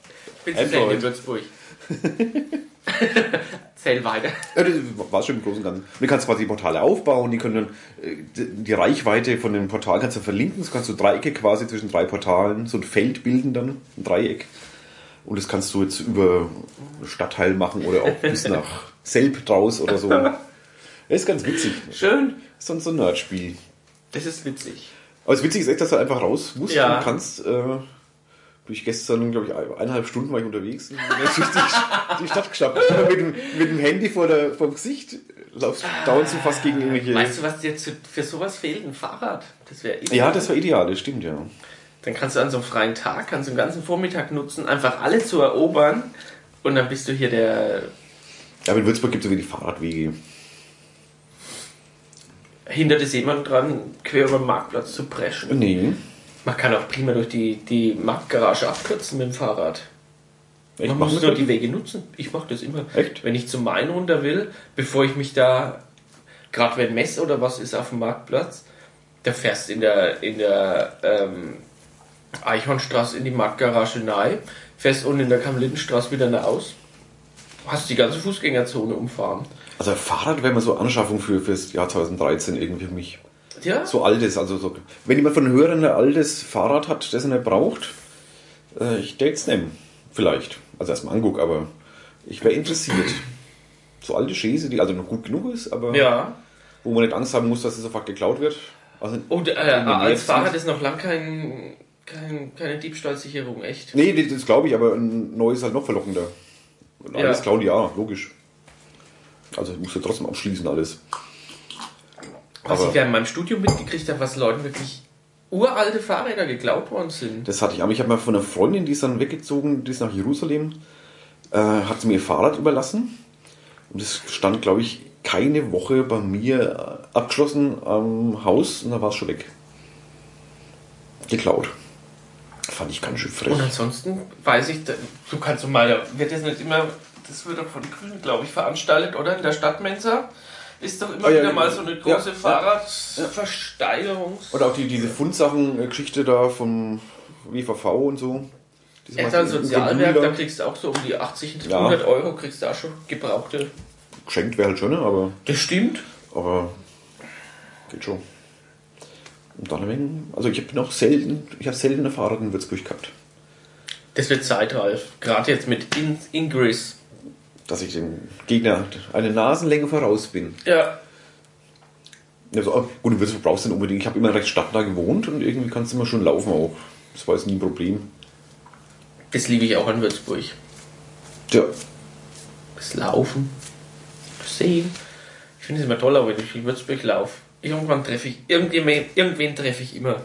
Bin zu Android. in Würzburg. Zähl weiter. Ja, das war schon im Großen und Ganzen. Und du kannst quasi die Portale aufbauen, die können dann, äh, die die Reichweite von den Portalen kannst du verlinken, das kannst du Dreiecke quasi zwischen drei Portalen, so ein Feld bilden dann, ein Dreieck. Und das kannst du jetzt über Stadtteil machen oder auch bis nach Selb draus oder so. Das ist ganz witzig. Schön. Das ist so ein Nerdspiel. Das ist witzig. Aber das Witzige ist echt, dass du einfach raus musst Ja. und kannst. Äh, durch gestern, glaube ich, eineinhalb Stunden war ich unterwegs und bin durch die, die Stadt geschafft. mit, dem, mit dem Handy vor, der, vor dem Gesicht laufst dauernd so fast gegen irgendwelche. Weißt du, was dir zu- für sowas fehlt? Ein Fahrrad. Das wäre ja, das war ideal, das stimmt, ja. Dann kannst du an so einem freien Tag, kannst du den ganzen Vormittag nutzen, einfach alle zu erobern. Und dann bist du hier der. Ja, aber in Würzburg gibt es so wenig Fahrradwege. Hindert es jemand dran, quer über den Marktplatz zu preschen? Nee. Man kann auch prima durch die, die Marktgarage abkürzen mit dem Fahrrad. Ich Man muss das nur die Wege nutzen. Ich mache das immer. Echt? Wenn ich zum Main runter will, bevor ich mich da, gerade wenn Mess oder was ist auf dem Marktplatz, da fährst in der, in der ähm, Eichhornstraße in die Marktgarage nahe, fährst unten in der Kamelitenstraße wieder nach aus, hast die ganze Fußgängerzone umfahren. Also Fahrrad wäre mal so Anschaffung für fürs Jahr 2013 irgendwie für mich. Ja? So altes, also so. Wenn jemand von Hörern ein altes Fahrrad hat, das er nicht braucht, äh, ich täte es nehmen. Vielleicht. Also erstmal angucken, aber ich wäre interessiert. So alte Schäse, die also noch gut genug ist, aber Ja. wo man nicht Angst haben muss, dass es sofort geklaut wird. Also, Und äh, als Fahrrad ist noch lang kein, kein, keine Diebstahlsicherung, echt. nee, das, glaube ich, aber ein neues ist halt noch verlockender. Und Ja. alles klauen, ja, logisch. Also ich muss ja trotzdem abschließen alles. Was Aber- ich ja in meinem Studium mitgekriegt habe, was Leuten wirklich uralte Fahrräder geklaut worden sind. Das hatte ich, aber ich habe mal von einer Freundin, die ist dann weggezogen, die ist nach Jerusalem, äh, hat sie mir ihr Fahrrad überlassen. Und es stand, glaube ich, keine Woche bei mir äh, abgeschlossen am Haus und dann war es schon weg. Geklaut. fand ich ganz schön Und frech. ansonsten weiß ich, da- du kannst doch mal, da wird das nicht immer, das wird doch von Grünen, glaube ich, veranstaltet, oder? In der Stadtmensa ist doch immer Ah, ja, wieder mal so eine große ja. Fahrradversteigerungs... Oder auch die, diese Fundsachen-Geschichte da vom WVV und so. Eltern ganzen Sozialwerk, da kriegst du auch so um die 80, Ja. 100 Euro, kriegst du auch schon gebrauchte. Geschenkt wäre halt schon, ne? aber, Das stimmt. aber geht schon. Und dann ein wenig, also ich habe noch selten, ich habe selten ein Fahrrad in Würzburg gehabt, Das wird Zeit, Ralf. Gerade jetzt mit In Ingress. Dass ich den Gegner eine Nasenlänge voraus bin. Ja. Also, gut, in Würzburg brauchst du nicht unbedingt. Ich habe immer recht stadtnah gewohnt und irgendwie kannst du immer schon laufen auch. Das war jetzt nie ein Problem. Das liebe ich auch an Würzburg. Tja, Das Laufen. Das Sehen. Ich finde es immer toll, wenn ich in Würzburg laufe. Irgendwann treffe ich, irgendwen, irgendwen treffe ich immer.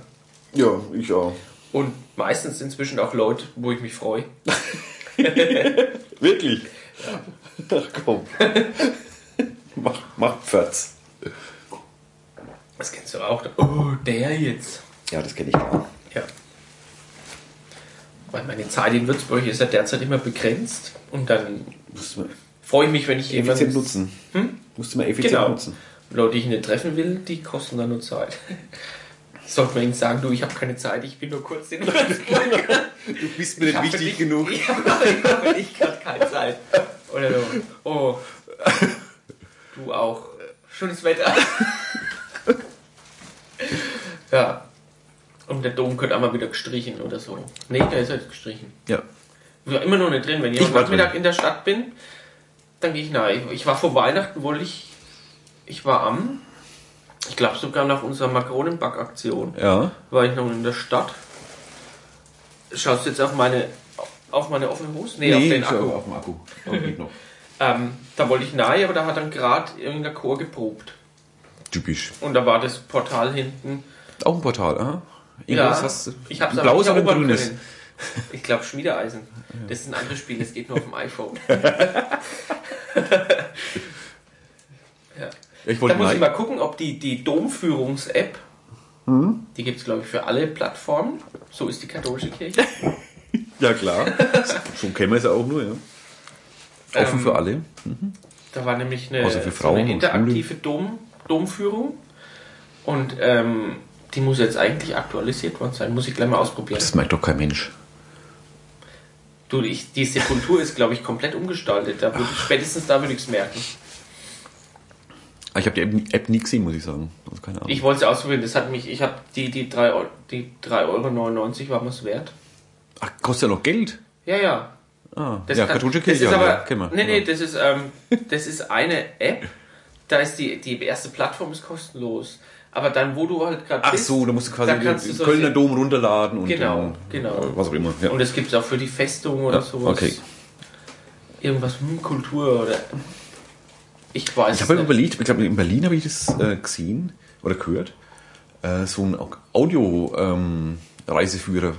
ja, ich auch. Und meistens inzwischen auch Leute, wo ich mich freue. Wirklich? Ach komm. mach, mach Pförtz. Das kennst du auch. Oh, der jetzt. Ja, das kenne ich gar Ja. Weil meine Zeit in Würzburg ist ja derzeit immer begrenzt. Und dann freue ich mich, wenn ich effizient jemanden... nutzen. Hm? Musst du mal effizient Genau. nutzen. Leute, die ich nicht treffen will, die kosten dann nur Zeit. Sollte man ihnen sagen, du, ich habe keine Zeit, ich bin nur kurz in Würzburg. Du bist mir Ich hab für dich- Ich habe gerade keine Zeit. Oder so, oh, du auch. Schönes Wetter. ja. Und der Dom könnte einmal wieder gestrichen oder so. Nee, der ist jetzt gestrichen. Ja. Ich war immer noch nicht drin. Wenn ich, Ich am Nachmittag drin. in der Stadt bin, dann gehe ich nach. Ich, ich war vor Weihnachten, wollte ich. Ich war am. Ich glaube sogar nach unserer Makronenbackaktion Ja. war ich noch in der Stadt. Schaust du jetzt auf meine auf meine offene Hose? Nee, auf den Akku. Auf dem Akku. Aber noch. Ähm, da wollte ich nahe, aber da hat dann gerade irgendein Chor geprobt. Typisch. Und da war das Portal hinten. Auch ein Portal, aha. Ja, Irgendwas hast du. ich habe es ein blaues oder ein erobern grünes? können. Ich glaube Schmiedeeisen. Das ist ein anderes Spiel, das geht nur auf dem iPhone. ja. Ich Da muss ich mal. gucken, ob die, die Domführungs-App, Hm? die gibt es glaube ich für alle Plattformen. So ist die katholische Kirche. Ja, klar. so kennen wir es ja auch nur, ja. Offen Ähm, für alle. Da war nämlich eine, für so eine interaktive Dom, Domführung. Und ähm, die muss jetzt eigentlich aktualisiert worden sein. Muss ich gleich mal ausprobieren. Das merkt doch kein Mensch. Du, ich, die Sepultur ist, glaube ich, komplett umgestaltet. Da würde ich, spätestens da würde ich es merken. Ah, Ich habe die App, App nie gesehen, muss ich sagen. Also keine Ahnung. Ich wollte es ausprobieren. Das hat mich, ich habe die, die 3 Euro, die 3,99 Euro war mir es wert. Ach, kostet ja noch Geld. Ja, ja. Ah, Das ja, kann- katholische das Kirche. ist halt, aber, ja. Nee, nee, das ist, ähm, das ist eine App. Da ist die, die erste Plattform ist kostenlos. Aber dann, wo du halt gerade Ach bist. so, da musst du quasi den du so Kölner Dom runterladen und Genau, genau. was auch immer. Ja. Und das gibt es auch für die Festung oder Ja, sowas. okay. Irgendwas, hm, Kultur oder. Ich weiß Ich habe nicht. überlegt, ich glaube in Berlin habe ich das äh, gesehen oder gehört, äh, so ein Audio-Reiseführer.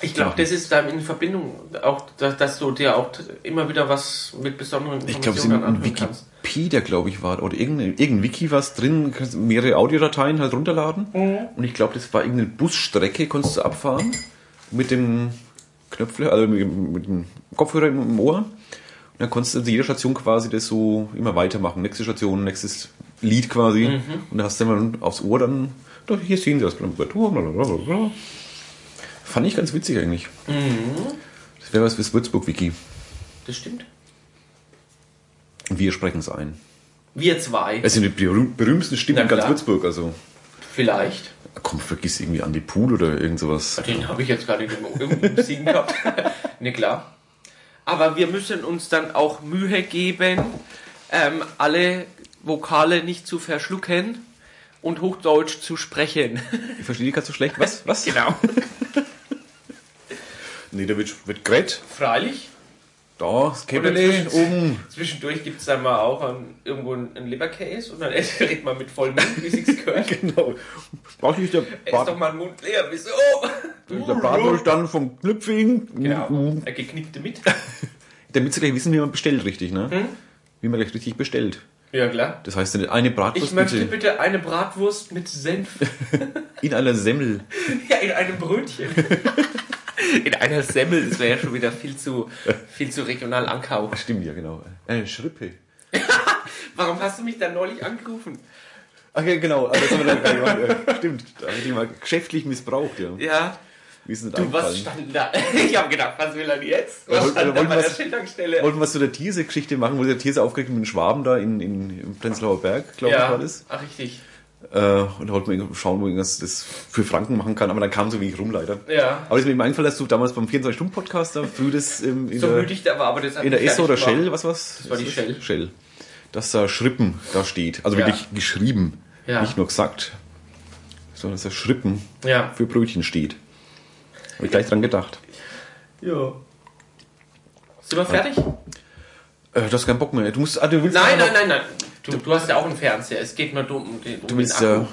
Ich glaube, das ist da in Verbindung auch, dass, dass du dir auch immer wieder was mit besonderen ich glaube, es Informationen in anhören kannst. Wikipedia, glaube ich, war, oder irgendein, irgendein Wiki was drin, mehrere Audiodateien halt runterladen. Mhm. Und ich glaube, das war irgendeine Busstrecke, konntest du abfahren mit dem Knöpfle, also mit, mit dem Kopfhörer im Ohr. Und dann konntest du zu jeder Station quasi das so immer weitermachen. Nächste Station, nächstes Lied quasi. Mhm. Und da hast du dann aufs Ohr dann, da, hier sehen sie das. blablabla. Fand ich ganz witzig eigentlich. Mhm. Das wäre was fürs Würzburg-Wiki. Das stimmt. Und wir sprechen es ein. Wir zwei, Es sind die berühm- berühmtesten Stimmen in ganz. Würzburg. Also, vielleicht. komm, vergiss irgendwie Andi Pool oder irgend sowas. Den habe ich jetzt gerade im, im Siegen gehabt. ne, klar. Aber wir müssen uns dann auch Mühe geben, ähm, alle Vokale nicht zu verschlucken und Hochdeutsch zu sprechen. Ich verstehe die gerade so schlecht. Was? Was? genau. Nee, da wird, wird Gret. Freilich. Da, das zwischen- oben. Zwischendurch gibt es dann mal auch ähm, irgendwo einen Leberkäse und dann redet man mit vollem Mund, wie sich's gehört. Genau. Brauche ich der Er ist doch mal ein Mund leer, wieso? Der Bratwurst von Knüpfing? Genau, er geknickte mit. Damit sie gleich wissen, wie man bestellt, richtig, ne? Hm? Wie man gleich richtig bestellt. Ja, klar. Das heißt, eine Ich Bratwurst möchte bitte bitte eine Bratwurst mit Senf. in einer Semmel. ja, in einem Brötchen. In einer Semmel, das wäre ja schon wieder viel zu, viel zu regional angehaucht. Stimmt ja, genau. Eine Schrippe. Warum hast du mich da neulich angerufen? Ach ja, genau. Aber das haben wir dann Stimmt. Da habe ich ihn mal geschäftlich missbraucht, ja. Ja. Wie ist denn das Du, was stand da? Ich habe gedacht, was will er jetzt? Ja, Was wollten- stand da wollten bei der was- Schildtankstelle? Wollten wir was zu der Thierse-Geschichte machen, wo der Thierse aufgeregt mit den Schwaben da in, in, im Prenzlauer Berg, glaube ich, Ja, war das. ach, richtig. Äh, und da wollten wir schauen, wo irgendwas das für Franken machen kann, aber dann kam so wenig rum leider. Ja. Aber es ist mir eben eingefallen, dass du damals beim 24-Stunden-Podcast da früh das ähm, in So der, müde ich da war, aber das in der Esso oder fertig Shell, was was? Das war die Shell. Shell. Dass da Schrippen da steht. Also Ja. wirklich geschrieben. Ja. Nicht nur gesagt. Sondern dass da Schrippen Ja. für Brötchen steht. Habe ich gleich dran gedacht. Ja. Sind wir fertig? Äh, du hast keinen Bock mehr. Du musst, ah, du willst Nein, nein, nein, nein. Du, du hast ja auch einen Fernseher. Es geht nur um den, um Du willst den Akku.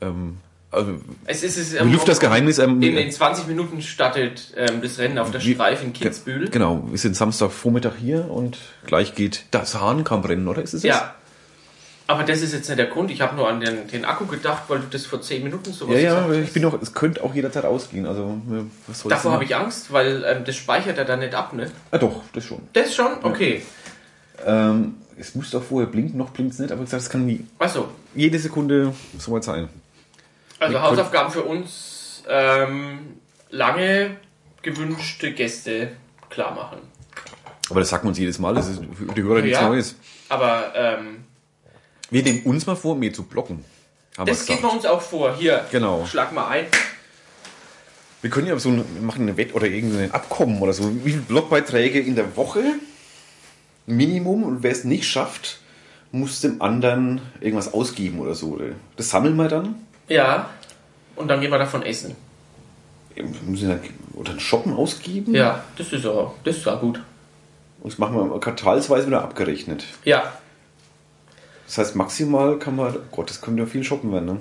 ja, ähm, also, Es ist es. Lüft das Geheimnis, ähm, in, in 20 Minuten startet ähm, das Rennen auf der Streif in Kitzbühel. Genau, wir sind Samstagvormittag hier und gleich geht das Hahnkampfrennen, oder? Ist es das? Ja. Aber das ist jetzt nicht der Grund. Ich habe nur an den, den Akku gedacht, weil du das vor 10 Minuten so Ja, ja, gesagt ich hast. bin noch, es könnte auch jederzeit ausgehen. Also, was Davor habe ich Angst, weil ähm, das speichert er dann nicht ab, ne? Ah, doch, das schon. Das schon? Okay. Ähm, es muss doch vorher blinken, noch blinkt es nicht, aber ich gesagt, es kann nie, Achso. jede Sekunde so weit sein. Also Wir Hausaufgaben für uns ähm, lange gewünschte Gäste klar machen. Aber das sagt man uns jedes Mal, das ist für die Hörer nichts Ja. Neues. Aber ähm, Wir nehmen uns mal vor, mir zu blocken. Haben das geht bei uns auch vor. Hier, Genau. schlag mal ein. Wir können ja so ein, wir machen eine Wett oder irgendein Abkommen oder so. Wie viele Blogbeiträge in der Woche? Minimum. Und wer es nicht schafft, muss dem anderen irgendwas ausgeben oder so. oder? Das sammeln wir dann. Ja. Und dann gehen wir davon essen. Wir müssen dann oder ein Shoppen ausgeben. Ja, das ist auch, das ist auch gut. Und das machen wir quartalsweise wieder abgerechnet. Ja. Das heißt, maximal kann man, Gott, das könnte ja viel shoppen werden, ne?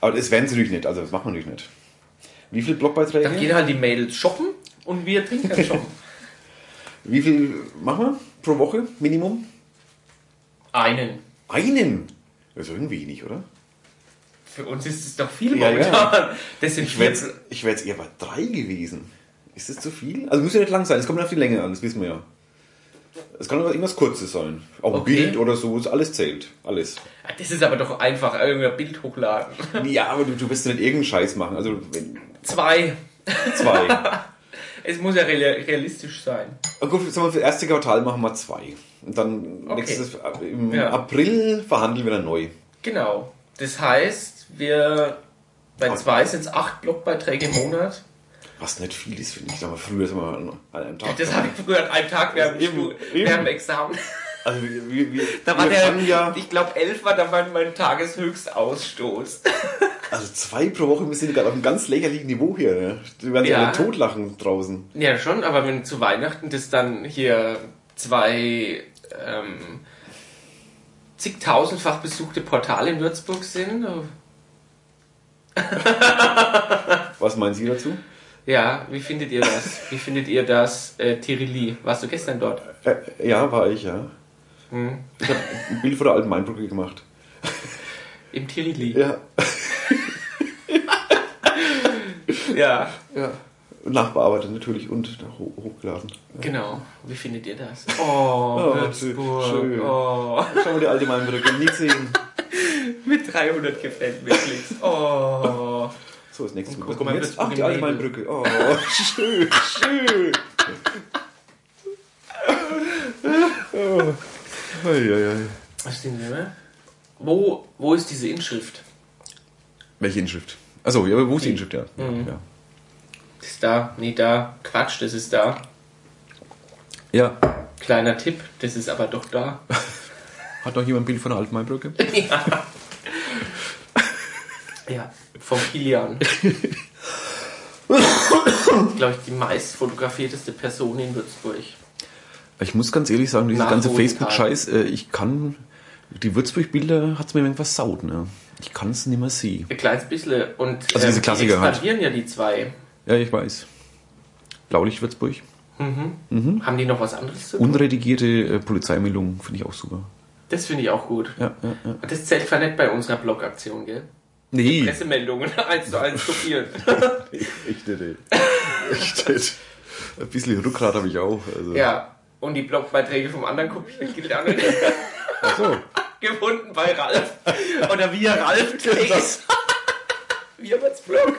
Aber das werden sie natürlich nicht, also das machen wir natürlich nicht. Wie viele Blogbeiträge? Dann gehen halt die Mädels shoppen und wir trinken dann shoppen. Wie viel machen wir pro Woche, Minimum? Einen. Einen? Das ist irgendwie wenig, oder? Für uns ist es doch viel Ja, momentan. ja. Das sind Ich wäre jetzt, wär jetzt eher bei drei gewesen. Ist das zu viel? Also muss ja nicht lang sein, es kommt auf die Länge an, das wissen wir ja. Es kann aber irgendwas Kurzes sein. Auch ein Okay. Bild oder so, es alles zählt. Alles. Das ist aber doch einfach, irgendein Bild hochladen. Ja, aber du, du wirst nicht irgendeinen Scheiß machen. Also wenn, Zwei. zwei. Es muss ja real- realistisch sein. Gut, sagen wir, für das erste Quartal machen wir zwei. Und dann Okay. nächstes, im Ja. April verhandeln wir dann neu. Genau. Das heißt, wir bei zwei sind es acht Blogbeiträge im Monat. Was nicht viel ist, finde ich. Wir, früher sind wir an einem Tag. Das habe ich früher an einem Tag während, dem Examen. Also wir, wir, Da war wir der, ja, ich glaube, elf war dann mein, mein Tageshöchstausstoß. also zwei pro Woche, wir sind gerade auf einem ganz lächerlichen Niveau hier. Ne? Die werden sich Ja. alle totlachen draußen. Ja, schon, aber wenn zu Weihnachten das dann hier zwei ähm, zigtausendfach besuchte Portale in Würzburg sind, Was meinen Sie dazu? Ja, wie findet ihr das? Wie findet ihr das, äh, Tirili? Warst du gestern dort? Äh, ja, war ich, ja. Hm. Ich habe ein Bild von der alten Mainbrücke gemacht. Im Tirili? Ja. ja. ja. Nachbearbeitet natürlich und ho hochgeladen. Genau. Wie findet ihr das? Oh, Oh, Würzburg. schön. Oh. Schau mal die alte Mainbrücke, nie gesehen. Mit 300 gefällt mir Klicks. Oh. So, das nächste Was guck mal, jetzt? Ach, die. Mainbrücke. Oh, schön, schön. Oh. Ei, ei, ei. Was stimmt, ne? Wo, wo ist diese Inschrift? Welche Inschrift? Achso, ja, wo ist die Inschrift? Ja. Mhm. ja. Das ist da. Nee, da. Quatsch, das ist da. Ja. Kleiner Tipp, das ist aber doch da. Hat noch jemand ein Bild von der alten Mainbrücke? ja. Ja, vom Kilian. Glaube ich, die meist fotografierteste Person in Würzburg. Ich muss ganz ehrlich sagen, dieses Nach ganze. Facebook-Scheiß, äh, ich kann. Die Würzburg-Bilder hat es mir irgendwas saut, ne? Ich kann es nicht mehr sehen. Ein kleines bisschen. Und Also diese ähm, Klassiker die halt. expandieren ja die zwei. Ja, ich weiß. Blaulicht Würzburg. Haben die noch was anderes zu tun? Unredigierte äh, Polizeimeldungen finde ich auch super. Das finde ich auch gut. Ja, ja, ja. Das zählt zwar nicht bei unserer Blogaktion, gell? Nee, Pressemeldungen eins zu eins kopieren. echt nicht, ey. Echt nicht. Ein bisschen Rückgrat habe ich auch. Also. ja, und die Blogbeiträge vom anderen kopieren gilt auch nicht. Ach so. Gefunden bei Ralf. Oder wir Ralf Drees. Wir wird's Blog.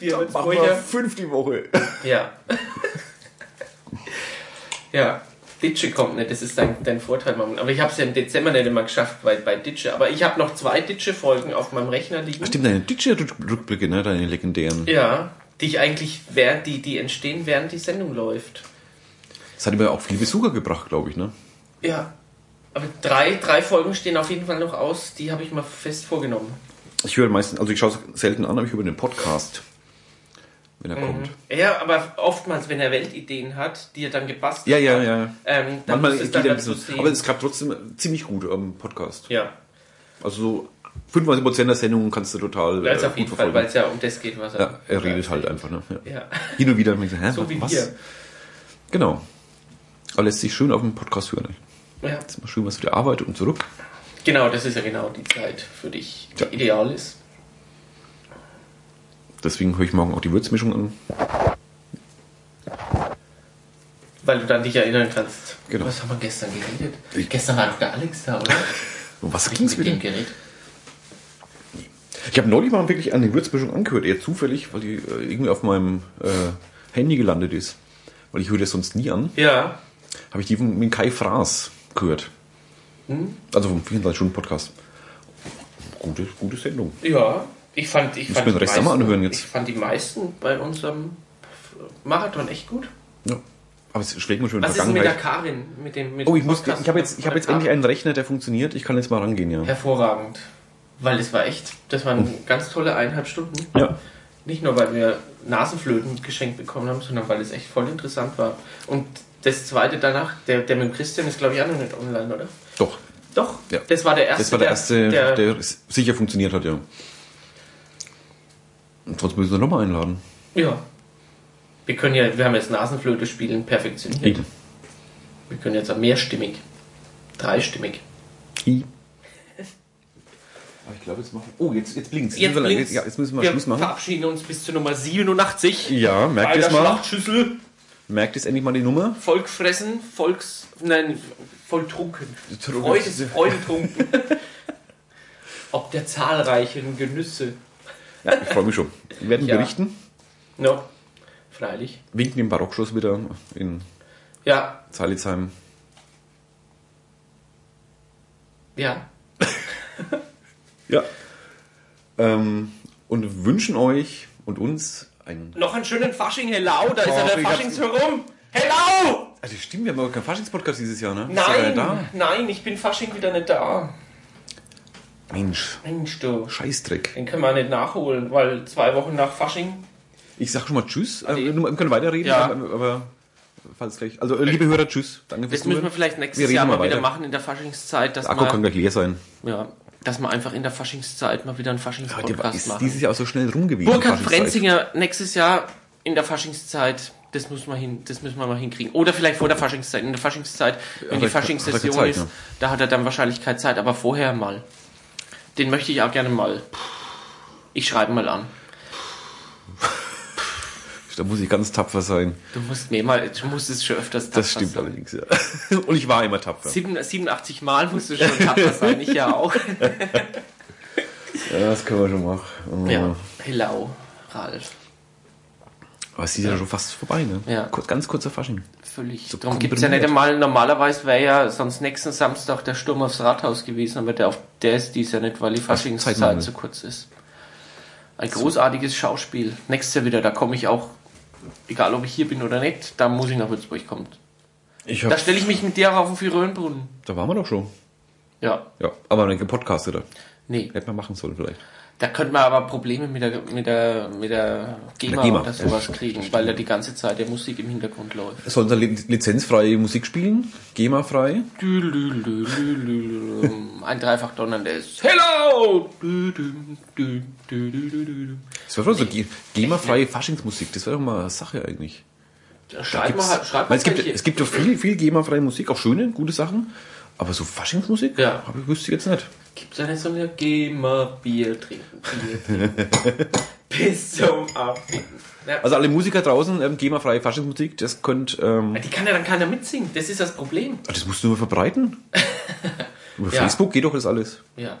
Wir wird's Machen wir Brüche. fünf die Woche. Ja. ja. Ditsche kommt nicht, das ist dein, dein Vorteil. Aber ich habe es ja im Dezember nicht immer geschafft bei, bei Ditsche. Aber ich habe noch zwei Ditsche-Folgen auf meinem Rechner liegen. Stimmt, deine Ditsche-Rückblicke, ne? Deine legendären. Ja, die ich eigentlich, während die, die entstehen, während die Sendung läuft. Das hat immer auch viel Besucher gebracht, glaube ich, ne? Ja. Aber drei, drei Folgen stehen auf jeden Fall noch aus, die habe ich mal fest vorgenommen. Ich höre meistens, also ich schaue es selten an, aber ich höre den Podcast, wenn er Mhm. kommt. Ja, aber oftmals, wenn er Weltideen hat, die er dann gebastelt Ja, ja, hat, ja. ähm, dann Manchmal es dann sehen. aber es klappt trotzdem ziemlich gut am Podcast. ja, Also so 95% der Sendungen kannst du total es äh, auf jeden Fall, weil es ja um das geht, was er. Ja, er redet halt einfach, ne? Ja. Ja, Hin und wieder denke ich, hä, so wie was? wir. Genau. Aber lässt sich schön auf dem Podcast hören. Ja. Jetzt mal schön was für die Arbeit und zurück. Genau, das ist ja genau die Zeit für dich, die Ja. ideal ist. Deswegen höre ich morgen auch die Würzmischung an. Weil du dann dich erinnern kannst. Genau. Was haben wir gestern geredet? Ich- gestern war doch der Alex da, oder? Um was ich ging's mit dem geredet? Ich habe neulich mal wirklich an die Würzmischung angehört, eher zufällig, weil die äh, irgendwie auf meinem äh, Handy gelandet ist. Weil ich höre das sonst nie an. Ja. Habe ich die von mit Kai Fraß gehört. Hm? Also vom 24-Stunden-Podcast. Gute, gute Sendung. Ja. Ich fand, ich fand die meisten- anhören jetzt. Ich fand die meisten bei unserem Marathon echt gut. Ja. Aber es schlägt mir schon in Was ist denn mit der. Karin? Mit dem, mit Oh, ich muss, ich habe jetzt, ich von jetzt der endlich einen Rechner, der funktioniert. Ich kann jetzt mal rangehen, ja. Hervorragend. Weil es war echt, das waren ganz tolle eineinhalb Stunden. Ja. Nicht nur, weil wir Nasenflöten geschenkt bekommen haben, sondern weil es echt voll interessant war. Und das zweite danach, der, der mit dem Christian ist, glaube ich, auch noch nicht online, oder? Doch. Doch, Ja. das war der erste. Das war der erste, der, der, sicher funktioniert hat, ja. Und sonst müssen wir nochmal einladen. Ja. Wir können ja, wir haben jetzt Nasenflöte spielen perfektioniert. Eben. Wir können jetzt auch mehrstimmig. Dreistimmig. I. Aber ich glaube, jetzt machen. Oh, jetzt, jetzt blinkt Jetzt, blinkt's. Ja, jetzt müssen wir, wir Schluss machen. verabschieden uns bis zur Nummer 87. Ja, merkt Bei es mal. Schlachtschüssel. Merkt es endlich mal die Nummer. Volk fressen, Volks. Nein, voll trunken. Trunken. Freude, Freudetrunken. Ob der zahlreichen Genüsse. Ja, ich freue mich schon. Wir werden Ja. berichten. No, freilich. Winken im Barockschloss wieder in Ja, Zalitzheim. ja. Ja. Ähm, und wünschen euch und uns einen. Noch einen schönen Fasching, hello. Da ist ja der hab's- Faschingsherum. Hello! Also stimmt, wir haben aber keinen Faschingspodcast dieses Jahr, ne? Ja Nein, da. nein, ich bin Fasching wieder nicht da. Mensch, Mensch, du. Scheißdreck. Den können wir nicht nachholen, weil zwei Wochen nach Fasching. Ich sag schon mal Tschüss. Äh, wir können weiterreden, Ja. aber, falls gleich. Also, äh, liebe Hörer, Tschüss. Danke fürs Das müssen wir vielleicht Wir nächstes reden Jahr mal wieder machen in der Faschingszeit, dass Der Akku kann wir, gleich leer sein. ja, dass wir einfach in der Faschingszeit mal wieder einen Ja, Faschingspodcast ist machen. dieses Jahr auch so schnell rum gewesen. Burkhard. Frenzinger nächstes Jahr in der Faschingszeit. Das muss man hin, das müssen wir mal hinkriegen. Oder vielleicht vor der Faschingszeit. In der Faschingszeit, wenn die hat er Faschingssession ist, ne? da hat er dann wahrscheinlich keine Zeit, aber vorher mal. Den möchte ich auch gerne mal. Ich schreibe mal an. Da muss ich ganz tapfer sein. Du musst mir mal, du musst es schon öfters Das tapfer stimmt sein. allerdings, ja. Und ich war immer tapfer. Sieben- 87 Mal musst du schon tapfer sein, ich ja auch. Ja, das können wir schon machen. Oh. Ja. Hello, Ralf. Aber es ist ja schon fast vorbei, ne? Ja. Kurz, ganz kurzer Fasching. Völlig. So Darum gibt es ja nicht einmal, normalerweise wäre ja sonst nächsten Samstag der Sturm aufs Rathaus gewesen, aber der, auf, der ist dies ja nicht, weil die Faschingszeit zu kurz ist. Ein großartiges Schauspiel. Nächstes Jahr wieder, da komme ich auch, egal ob ich hier bin oder nicht, da muss ich nach Würzburg kommen. Ich Da stelle ich mich mit dir auch auf den Fürönbrunnen. da waren wir doch schon. Ja, Ja, aber nicht gepodcastet. oder? nee. Hätten wir machen sollen vielleicht. Da könnte man aber Probleme mit der, mit der, mit der GEMA, GEMA, oder sowas kriegen, weil da die ganze Zeit der Musik im Hintergrund läuft. Sollen sie li- lizenzfreie Musik spielen? GEMA-frei? Ein dreifach donnerndes Hello! Das wäre doch so Ge- GEMA-freie Faschingsmusik. Das wäre doch mal eine Sache eigentlich. Schreib mal, schreib mal es gibt, es gibt doch viel, viel GEMA-freie Musik, auch schöne, gute Sachen. Aber so Faschingsmusik? Ja. Ich wüsste ich jetzt nicht. Gibt's da nicht so eine Geh mal Bier trinken, Bier trinken. Bis zum Abwinken. Ja, Also alle Musiker draußen, ähm, GEMA-freie Faschingsmusik, das könnt, ähm, die kann ja dann keiner mitsingen. Das ist das Problem. das musst du nur verbreiten. Über Ja. Facebook geht doch das alles. Ja.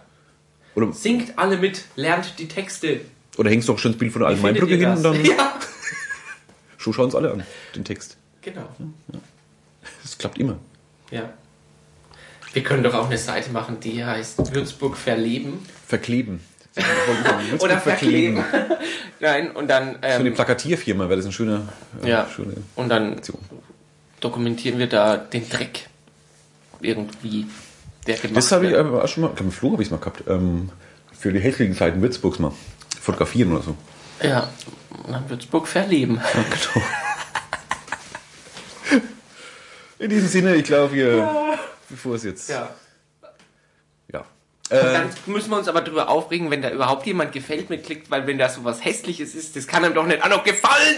Oder, Singt alle mit, lernt die Texte. oder hängst doch schon das Bild von der Allgemeinbrücke hin und dann Ja, so schauen uns alle an, den Text. genau. Das klappt immer. Ja. Wir können doch auch eine Seite machen, die heißt Würzburg verleben. Verkleben. Würzburg Oder verkleben. Nein, und dann. So eine Ähm, Plakatierfirma wäre das ein schöner, äh, ja. schöne Und dann Aktion. dokumentieren wir da den Dreck. Irgendwie. Der gemacht Das habe ich auch schon mal, ich glaube, im Flug habe ich es mal gehabt, ähm, für die hässlichen Seiten Würzburgs mal. Fotografieren oder so. Ja. Und dann Würzburg verleben. Ja, genau. In diesem Sinne, ich glaube, wir, bevor es jetzt, ja. Ja. Äh, Dann müssen wir uns aber darüber aufregen, wenn da überhaupt jemand gefällt mir klickt, weil wenn da so was Hässliches ist, das kann einem doch nicht auch noch gefallen.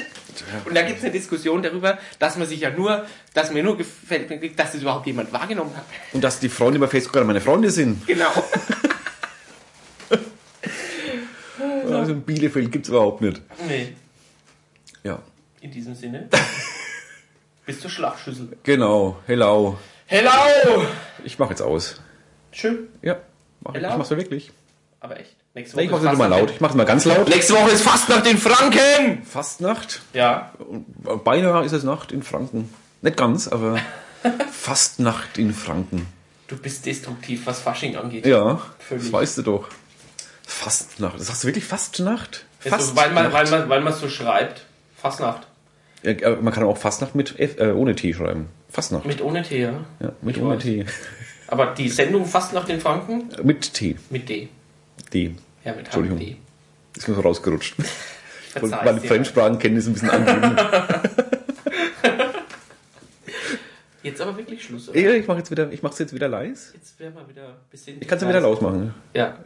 Und da gibt es eine Diskussion darüber, dass man sich ja nur, dass mir nur gefällt mir klickt, dass das überhaupt jemand wahrgenommen hat. und dass die Freunde bei Facebook gerade meine Freunde sind. Genau. Also in Bielefeld gibt es überhaupt nicht. nee. Ja, In diesem Sinne. Bis zur Schlagschüssel. genau. Hello. Hello! Ich mache jetzt aus. Schön. Ja, mach, ich mach's ja wirklich. Aber echt. Nächste Nee, ich mach's mal Fastnacht. laut. Ich mach's mal ganz laut. Nächste Woche ist fast nach den Franken! Fastnacht. Ja. Beinahe ist es Nacht in Franken. Nicht ganz, aber fast Nacht in Franken. Du bist destruktiv, was Fasching angeht. Ja, Völlig. das weißt du doch. Fastnacht. Das hast du wirklich Fastnacht? Ist so, weil man weil man, weil man so schreibt. Fastnacht. Aber man kann auch Fastnacht mit F, äh, ohne T schreiben. Fastnacht. Mit ohne T, ja. ja, mit Ich ohne weiß. T. Aber die Sendung fast nach den Franken Mit T. mit D. D. Ja, mit H Entschuldigung. D. Ist mir so rausgerutscht. Meine dir. Fremdsprachenkenntnisse ein bisschen angeben. Jetzt aber wirklich Schluss. Oder? ich mache jetzt wieder, ich mach's jetzt wieder leise. Jetzt wäre mal wieder ein bisschen. Ich kann es ja wieder laut machen. Ja.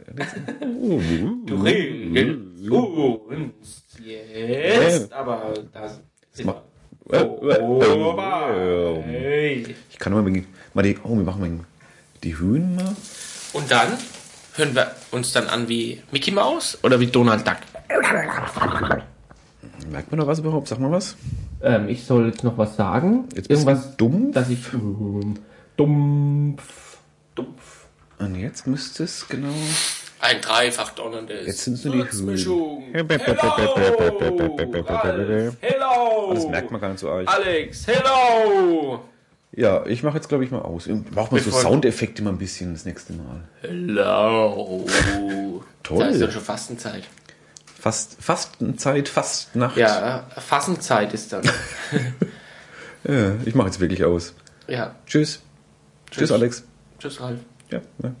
Du regelst uns jetzt. Aber das Ich kann mal, mal die, oh, wir machen mal die Höhen mal. Und dann hören wir uns dann an wie Mickey Mouse oder wie Donald Duck. Merkt man da was überhaupt? Sag mal was. Ähm, ich soll jetzt noch was sagen. Jetzt du dumm. dass ich dumpf, dumpf. Und jetzt müsste es genau. Ein dreifach donnerndes. Jetzt sind's nur die. Höhen. Hello! Hello! Das merkt man gar nicht so arg. Alex, hello! Ja, ich mache jetzt glaube ich mal aus. Braucht man so Soundeffekte mal ein bisschen das nächste Mal. Hello! Toll. Da ist dann schon Fastenzeit. Fast, Fastenzeit, Fastnacht. Ja, Fassenzeit ist dann. Ja, ich mache jetzt wirklich aus. Ja. Tschüss. Tschüss, Alex. Tschüss, Ralf. Ja, ja.